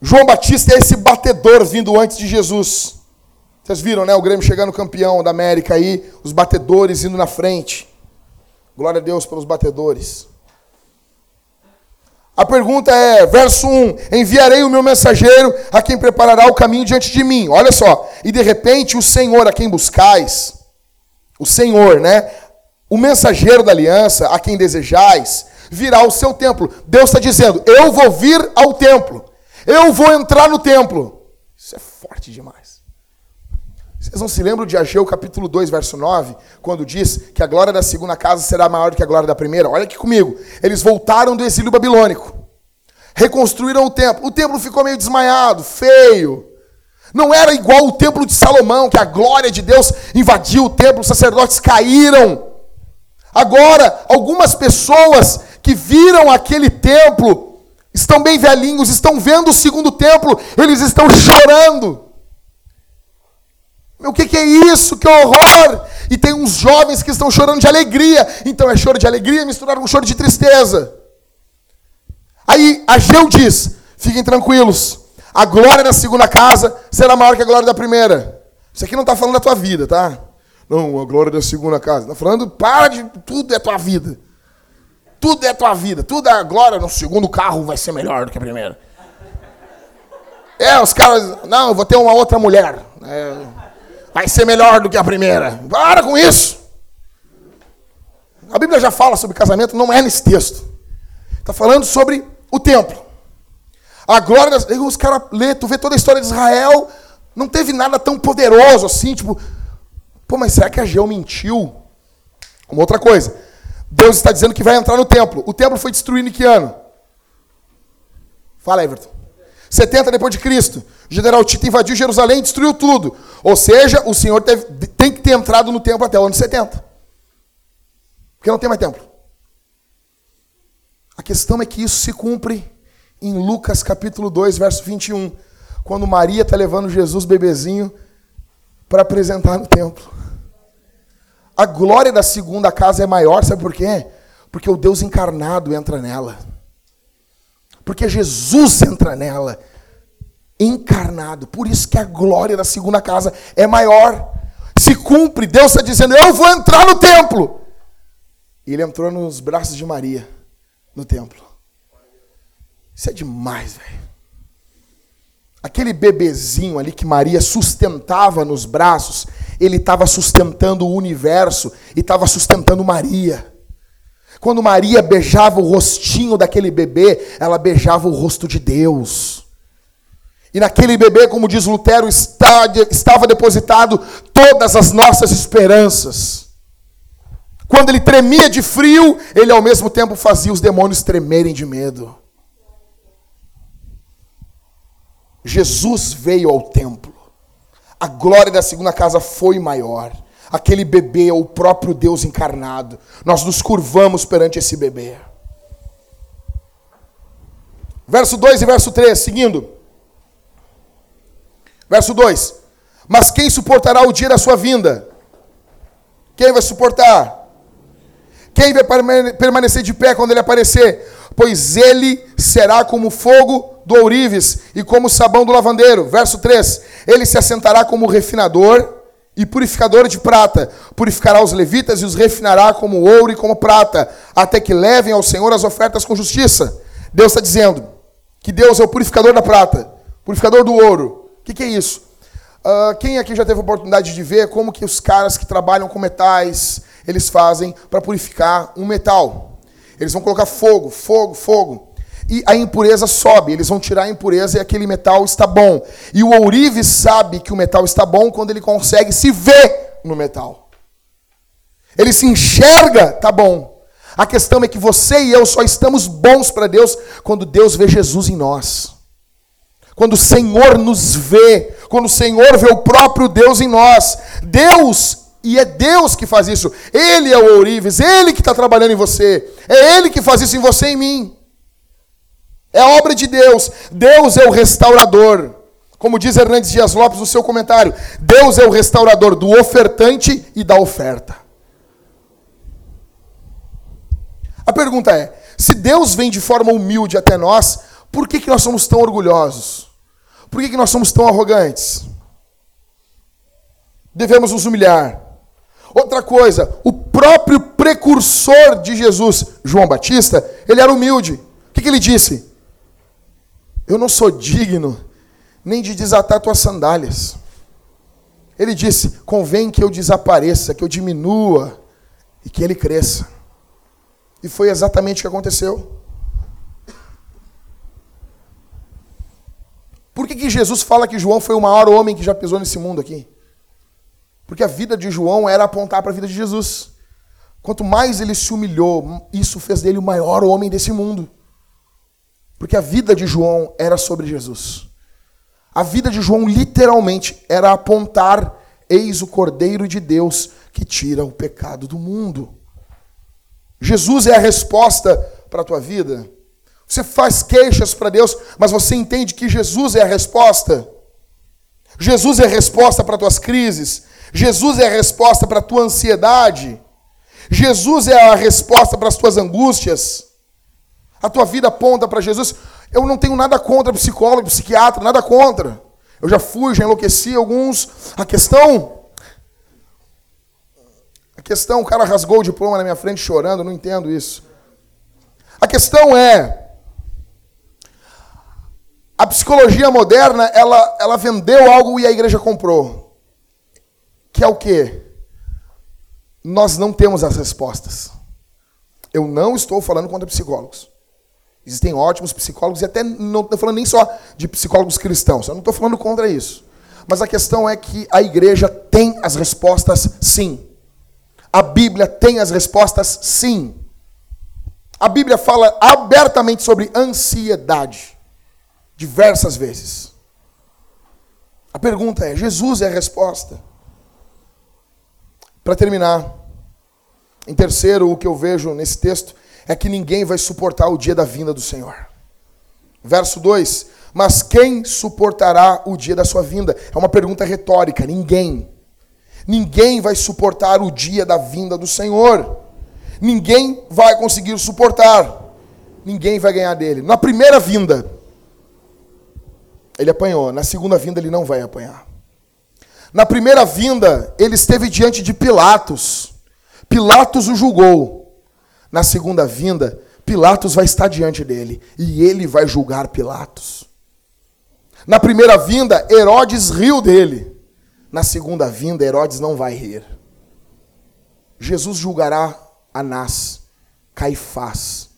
[SPEAKER 1] João Batista é esse batedor vindo antes de Jesus. Vocês viram, né? O Grêmio chegando campeão da América aí, os batedores indo na frente. Glória a Deus pelos batedores. A pergunta é, verso 1: Enviarei o meu mensageiro a quem preparará o caminho diante de mim. Olha só. E de repente o Senhor a quem buscais, o Senhor, né? O mensageiro da aliança a quem desejais, virá ao seu templo. Deus está dizendo: Eu vou vir ao templo. Eu vou entrar no templo. Isso é forte demais. Vocês não se lembram de Ageu capítulo 2, verso 9, quando diz que a glória da segunda casa será maior do que a glória da primeira? Olha aqui comigo. Eles voltaram do exílio babilônico. Reconstruíram o templo. O templo ficou meio desmaiado, feio. Não era igual o templo de Salomão, que a glória de Deus invadiu o templo, os sacerdotes caíram. Agora, algumas pessoas que viram aquele templo estão bem velhinhos, estão vendo o segundo templo, eles estão chorando. O que, que, é isso? Que horror! E tem uns jovens que estão chorando de alegria. Então é choro de alegria misturado com choro de tristeza. Aí Ageu diz: fiquem tranquilos, a glória da segunda casa será maior que a glória da primeira. Isso aqui não está falando da tua vida, tá? Não, a glória da segunda casa. Está falando, para de. Tudo é tua vida. Tudo é tua vida. Tudo é glória no segundo carro vai ser melhor do que a primeira. É, os caras. Não, eu vou ter uma outra mulher. É, vai ser melhor do que a primeira. Para com isso. A Bíblia já fala sobre casamento, não é nesse texto. Está falando sobre o templo. A glória das. Os caras lê, tu vê toda a história de Israel, não teve nada tão poderoso assim, tipo. Pô, mas será que a Geu mentiu? Uma outra coisa. Deus está dizendo que vai entrar no templo. O templo foi destruído em que ano? Fala, Everton. 70 depois de Cristo. O general Tito invadiu Jerusalém e destruiu tudo. Ou seja, o Senhor teve, tem que ter entrado no templo até o ano 70. Porque não tem mais templo. A questão é que isso se cumpre em Lucas capítulo 2, verso 21, quando Maria está levando Jesus bebezinho para apresentar no templo. A glória da segunda casa é maior, sabe por quê? Porque o Deus encarnado entra nela. Porque Jesus entra nela, encarnado. Por isso que a glória da segunda casa é maior. Se cumpre, Deus está dizendo: Eu vou entrar no templo. E ele entrou nos braços de Maria, no templo. Isso é demais, velho. Aquele bebezinho ali que Maria sustentava nos braços, ele estava sustentando o universo e estava sustentando Maria. Quando Maria beijava o rostinho daquele bebê, ela beijava o rosto de Deus. E naquele bebê, como diz Lutero, estava depositado todas as nossas esperanças. Quando ele tremia de frio, ele ao mesmo tempo fazia os demônios tremerem de medo. Jesus veio ao templo. A glória da segunda casa foi maior. Aquele bebê é o próprio Deus encarnado. Nós nos curvamos perante esse bebê. Verso 2 e verso 3, seguindo. Verso 2: Mas quem suportará o dia da sua vinda? Quem vai suportar? Quem vai permanecer de pé quando ele aparecer? Pois ele será como fogo do ourives e como sabão do lavandeiro. Verso 3: Ele se assentará como refinador e purificador de prata. Purificará os levitas e os refinará como ouro e como prata, até que levem ao Senhor as ofertas com justiça. Deus está dizendo que Deus é o purificador da prata, purificador do ouro. O que, que, é isso? Uh, quem aqui já teve oportunidade de ver como que os caras que trabalham com metais, eles fazem para purificar um metal? Eles vão colocar fogo, fogo, fogo e a impureza sobe. Eles vão tirar a impureza e aquele metal está bom. E o ourive sabe que o metal está bom quando ele consegue se ver no metal. Ele se enxerga, tá bom. A questão é que você e eu só estamos bons para Deus quando Deus vê Jesus em nós. Quando o Senhor nos vê, quando o Senhor vê o próprio Deus em nós. Deus e é Deus que faz isso. Ele é o ourives, Ele que está trabalhando em você. É Ele que faz isso em você e em mim. É obra de Deus. Deus é o restaurador. Como diz Hernandes Dias Lopes no seu comentário, Deus é o restaurador do ofertante e da oferta. A pergunta é: se Deus vem de forma humilde até nós, por que, que nós somos tão orgulhosos? Por que, que nós somos tão arrogantes? Devemos nos humilhar. Outra coisa, o próprio precursor de Jesus, João Batista, ele era humilde. O que, que ele disse? Eu não sou digno nem de desatar tuas sandálias. Ele disse: convém que eu desapareça, que eu diminua e que ele cresça. E foi exatamente o que aconteceu. Por que, que Jesus fala que João foi o maior homem que já pisou nesse mundo aqui? Porque a vida de João era apontar para a vida de Jesus. Quanto mais ele se humilhou, isso fez dele o maior homem desse mundo. Porque a vida de João era sobre Jesus. A vida de João literalmente era apontar: eis o Cordeiro de Deus que tira o pecado do mundo. Jesus é a resposta para a tua vida. Você faz queixas para Deus, mas você entende que Jesus é a resposta. Jesus é a resposta para tuas crises. Jesus é a resposta para a tua ansiedade. Jesus é a resposta para as tuas angústias. A tua vida aponta para Jesus. Eu não tenho nada contra psicólogo, psiquiatra, nada contra. Eu já fui, já enlouqueci alguns. A questão. A questão, o cara rasgou o diploma na minha frente chorando, eu não entendo isso. A questão é. A psicologia moderna, ela, ela vendeu algo e a igreja comprou. Que é o quê? Nós não temos as respostas. Eu não estou falando contra psicólogos. Existem ótimos psicólogos, e até não estou falando nem só de psicólogos cristãos, eu não estou falando contra isso. Mas a questão é que a igreja tem as respostas sim. A Bíblia tem as respostas sim. A Bíblia fala abertamente sobre ansiedade, diversas vezes. A pergunta é: Jesus é a resposta? Para terminar, em terceiro, o que eu vejo nesse texto é que ninguém vai suportar o dia da vinda do Senhor. Verso 2: Mas quem suportará o dia da sua vinda? É uma pergunta retórica. Ninguém. Ninguém vai suportar o dia da vinda do Senhor. Ninguém vai conseguir suportar. Ninguém vai ganhar dele. Na primeira vinda, ele apanhou. Na segunda vinda, ele não vai apanhar. Na primeira vinda, ele esteve diante de Pilatos. Pilatos o julgou na segunda vinda, Pilatos vai estar diante dele e ele vai julgar Pilatos. Na primeira vinda, Herodes riu dele. Na segunda vinda, Herodes não vai rir. Jesus julgará Anás, Caifás,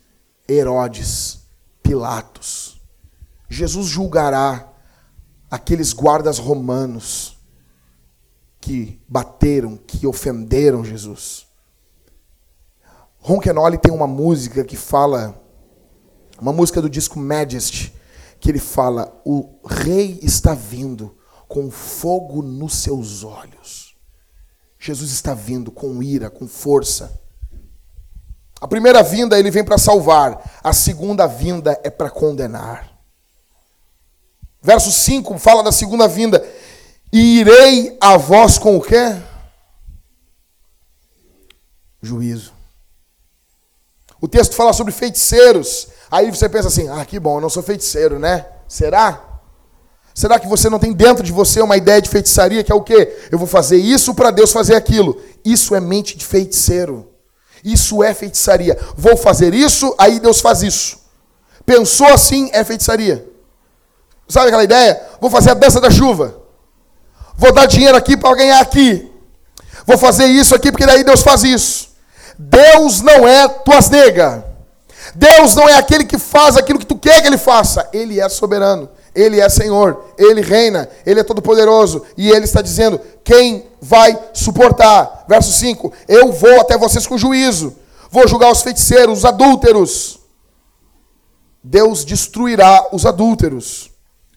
[SPEAKER 1] Herodes, Pilatos. Jesus julgará aqueles guardas romanos que bateram, que ofenderam Jesus. Ron Kenoli tem uma música que fala, uma música do disco Majesty, que ele fala: O rei está vindo com fogo nos seus olhos. Jesus está vindo com ira, com força. A primeira vinda ele vem para salvar, a segunda vinda é para condenar. Verso 5 fala da segunda vinda. E irei a vós com o quê? Juízo. O texto fala sobre feiticeiros. Aí você pensa assim: ah, que bom, eu não sou feiticeiro, né? Será? Será que você não tem dentro de você uma ideia de feitiçaria que é o quê? Eu vou fazer isso para Deus fazer aquilo. Isso é mente de feiticeiro. Isso é feitiçaria. Vou fazer isso, aí Deus faz isso. Pensou assim, é feitiçaria. Sabe aquela ideia? Vou fazer a dança da chuva. Vou dar dinheiro aqui para ganhar aqui. Vou fazer isso aqui porque daí Deus faz isso. Deus não é tuas nega. Deus não é aquele que faz aquilo que tu quer que ele faça. Ele é soberano. Ele é Senhor, Ele reina, Ele é todo-poderoso. E Ele está dizendo: quem vai suportar? Verso 5: Eu vou até vocês com juízo, vou julgar os feiticeiros, os adúlteros. Deus destruirá os adúlteros.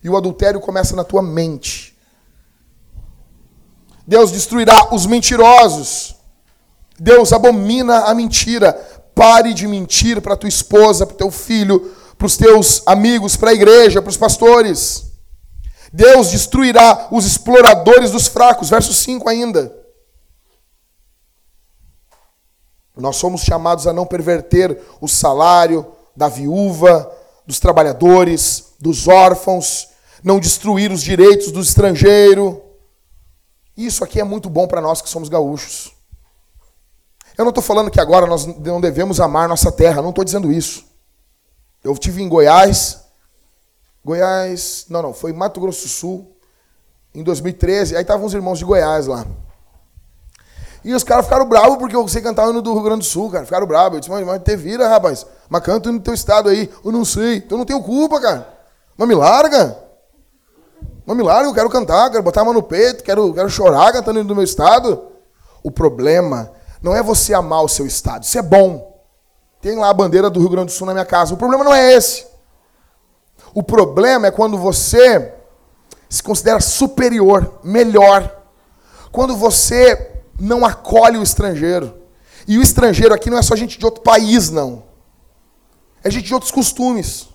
[SPEAKER 1] E o adultério começa na tua mente. Deus destruirá os mentirosos. Deus abomina a mentira. Pare de mentir para tua esposa, para teu filho, para os teus amigos, para a igreja, para os pastores. Deus destruirá os exploradores dos fracos. Verso 5 ainda. Nós somos chamados a não perverter o salário da viúva, dos trabalhadores, dos órfãos, não destruir os direitos do estrangeiro. Isso aqui é muito bom para nós que somos gaúchos. Eu não estou falando que agora nós não devemos amar nossa terra, não estou dizendo isso. Eu tive em Goiás, Goiás, não, não, foi Mato Grosso do Sul, em 2013, aí estavam os irmãos de Goiás lá. E os caras ficaram bravos porque eu sei cantar o hino do Rio Grande do Sul, cara. Ficaram bravos. Eu disse, mas, mas te vira, rapaz. Mas canta no teu estado aí. Eu não sei. Então não tenho culpa, cara. Mas me larga. Mas me larga, eu quero cantar, quero botar a mão no peito, quero, quero chorar cantando no meu estado. O problema não é você amar o seu estado. Isso é bom. Tem lá a bandeira do Rio Grande do Sul na minha casa. O problema não é esse. O problema é quando você se considera superior, melhor. Quando você não acolhe o estrangeiro. E o estrangeiro aqui não é só gente de outro país, não. É gente de outros costumes.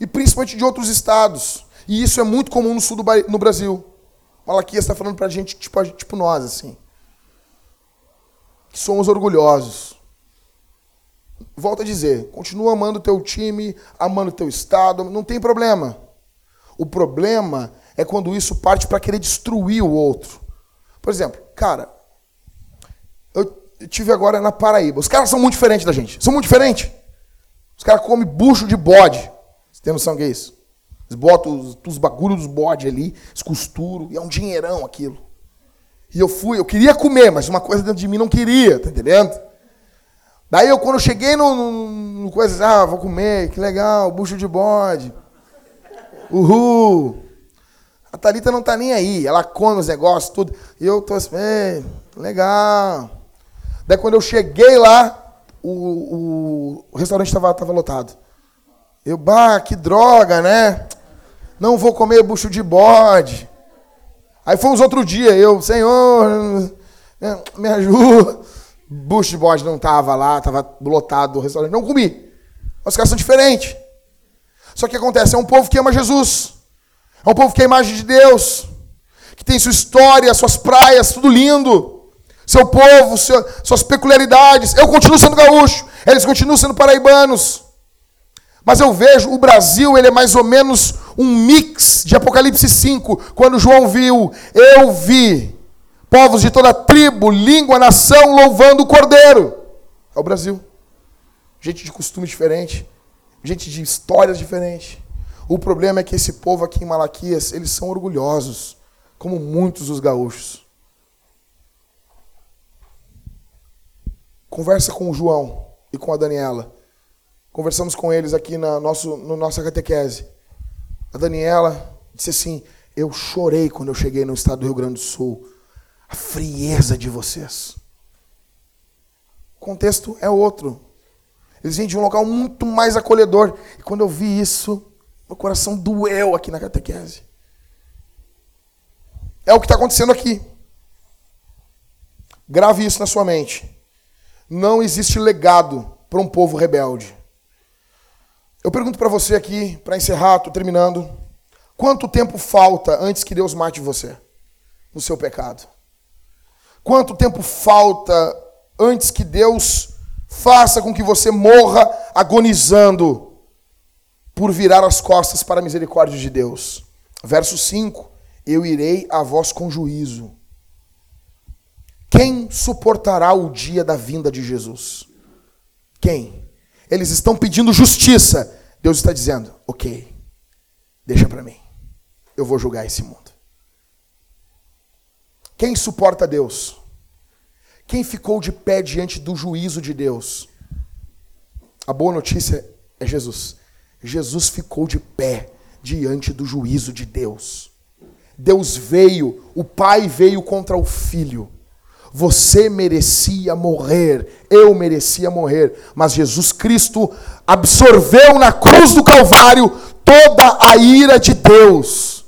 [SPEAKER 1] E principalmente de outros estados. E isso é muito comum no sul do no Brasil. Malaquias está falando para a gente, tipo, tipo nós, assim. Que somos orgulhosos. Volto a dizer, continua amando o teu time, amando teu estado, não tem problema. O problema é quando isso parte para querer destruir o outro. Por exemplo, cara, eu tive agora na Paraíba. Os caras são muito diferentes da gente. São muito diferentes. Os caras comem bucho de bode. Você tem noção que é isso? Eles botam os, os bagulhos dos bodes ali, eles costuram, e é um dinheirão aquilo. E eu fui, eu queria comer, mas uma coisa dentro de mim não queria, tá entendendo? Daí eu, quando eu cheguei no, no, no coisa, ah, vou comer, que legal, bucho de bode. Uhul. A Thalita não tá nem aí, ela come os negócios, tudo. E eu tô assim, legal. Daí quando eu cheguei lá, o, o, o restaurante estava tava lotado. Eu, bah, que droga, né? Não vou comer bucho de bode. Aí fomos outro dia, eu, Senhor, me ajuda. Bucho de bode não estava lá, estava lotado o restaurante. Não comi. Os caras são diferentes. Só que acontece, é um povo que ama Jesus. É um povo que é a imagem de Deus. Que tem sua história, suas praias, tudo lindo seu povo, seu, suas peculiaridades. Eu continuo sendo gaúcho, eles continuam sendo paraibanos. Mas eu vejo o Brasil, ele é mais ou menos um mix de Apocalipse 5, quando João viu, eu vi povos de toda tribo, língua, nação louvando o Cordeiro. É o Brasil. Gente de costume diferente, gente de histórias diferentes. O problema é que esse povo aqui em Malaquias, eles são orgulhosos, como muitos dos gaúchos. Conversa com o João e com a Daniela. Conversamos com eles aqui na nosso, no nossa catequese. A Daniela disse assim: Eu chorei quando eu cheguei no estado do Rio Grande do Sul. A frieza de vocês. O contexto é outro. Eles vêm de um local muito mais acolhedor. E quando eu vi isso, meu coração doeu aqui na catequese. É o que está acontecendo aqui. Grave isso na sua mente não existe legado para um povo rebelde. Eu pergunto para você aqui, para encerrar, estou terminando. Quanto tempo falta antes que Deus mate você no seu pecado? Quanto tempo falta antes que Deus faça com que você morra agonizando por virar as costas para a misericórdia de Deus? Verso 5: Eu irei a vós com juízo quem suportará o dia da vinda de Jesus? Quem? Eles estão pedindo justiça. Deus está dizendo: ok, deixa para mim. Eu vou julgar esse mundo. Quem suporta Deus? Quem ficou de pé diante do juízo de Deus? A boa notícia é Jesus. Jesus ficou de pé diante do juízo de Deus. Deus veio, o Pai veio contra o Filho você merecia morrer, eu merecia morrer, mas Jesus Cristo absorveu na cruz do Calvário toda a ira de Deus.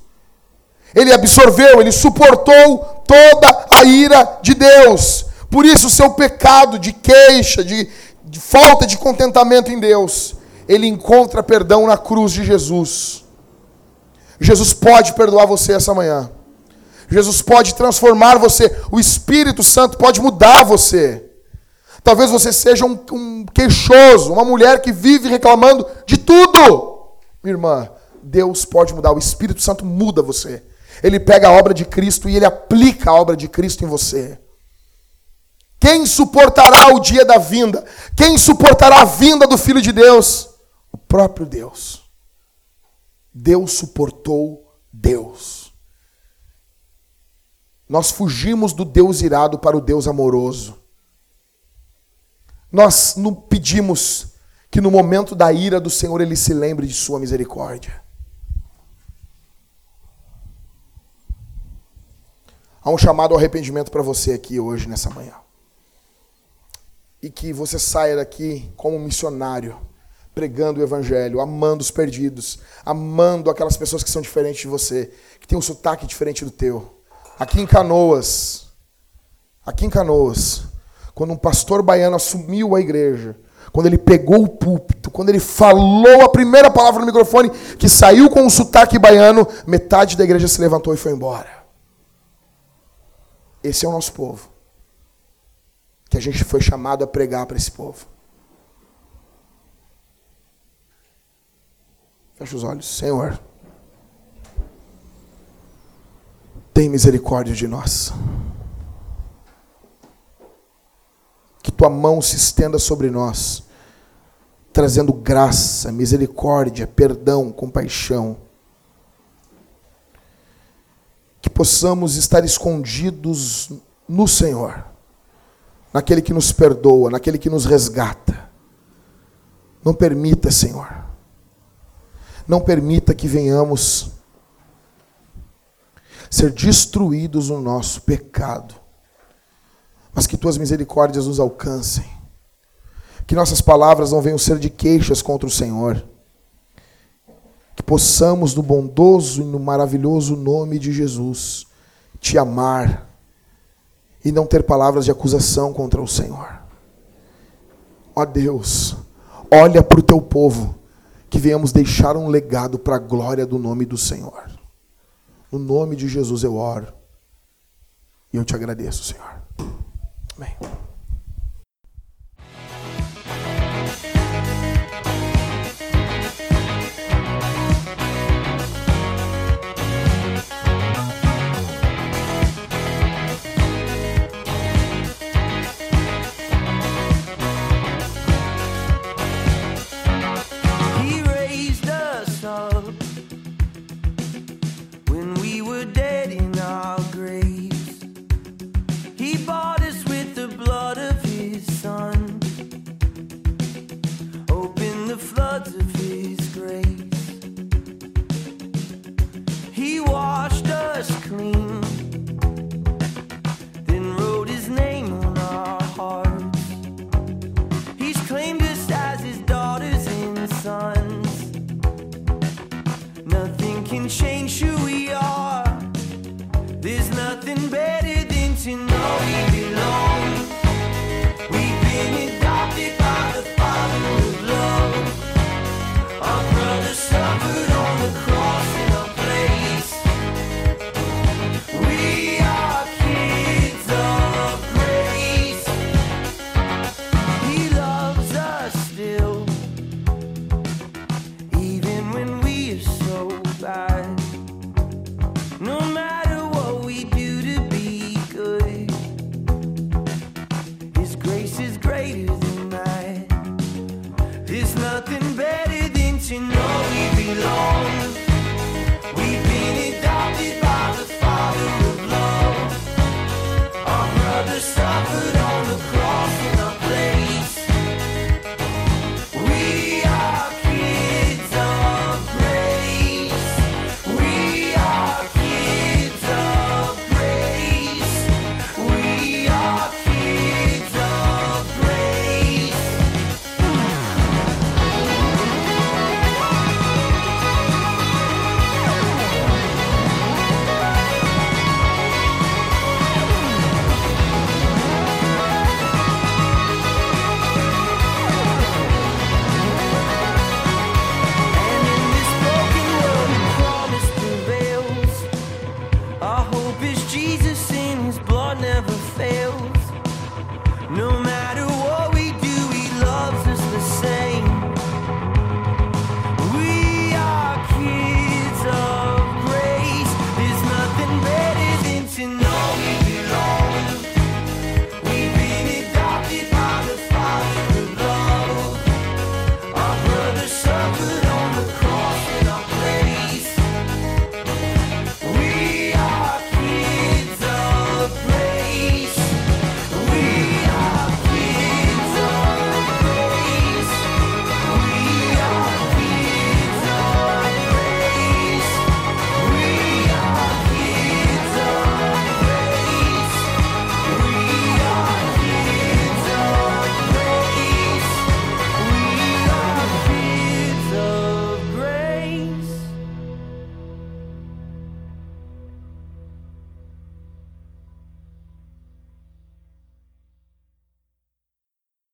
[SPEAKER 1] Ele absorveu, ele suportou toda a ira de Deus. Por isso, o seu pecado de queixa, de, de falta de contentamento em Deus, ele encontra perdão na cruz de Jesus. Jesus pode perdoar você essa manhã. Jesus pode transformar você, o Espírito Santo pode mudar você. Talvez você seja um, um queixoso, uma mulher que vive reclamando de tudo. Minha irmã, Deus pode mudar, o Espírito Santo muda você. Ele pega a obra de Cristo e ele aplica a obra de Cristo em você. Quem suportará o dia da vinda? Quem suportará a vinda do Filho de Deus? O próprio Deus. Deus suportou Deus. Nós fugimos do Deus irado para o Deus amoroso. Nós não pedimos que no momento da ira do Senhor ele se lembre de sua misericórdia. Há um chamado ao arrependimento para você aqui hoje, nessa manhã. E que você saia daqui como missionário, pregando o Evangelho, amando os perdidos, amando aquelas pessoas que são diferentes de você, que têm um sotaque diferente do teu. Aqui em Canoas, aqui em Canoas, quando um pastor baiano assumiu a igreja, quando ele pegou o púlpito, quando ele falou a primeira palavra no microfone, que saiu com um sotaque baiano, metade da igreja se levantou e foi embora. Esse é o nosso povo. Que a gente foi chamado a pregar para esse povo. Fecha os olhos. Senhor, tem misericórdia de nós. Que tua mão se estenda sobre nós, trazendo graça, misericórdia, perdão, compaixão que possamos estar escondidos no Senhor, naquele que nos perdoa, naquele que nos resgata. Não permita, Senhor, não permita que venhamos ser destruídos no nosso pecado, mas que tuas misericórdias nos alcancem, que nossas palavras não venham ser de queixas contra o Senhor que possamos, no bondoso e no maravilhoso nome de Jesus, te amar e não ter palavras de acusação contra o Senhor. Ó Deus, olha para o teu povo, que venhamos deixar um legado para a glória do nome do Senhor. No nome de Jesus eu oro e eu te agradeço, Senhor. Amém.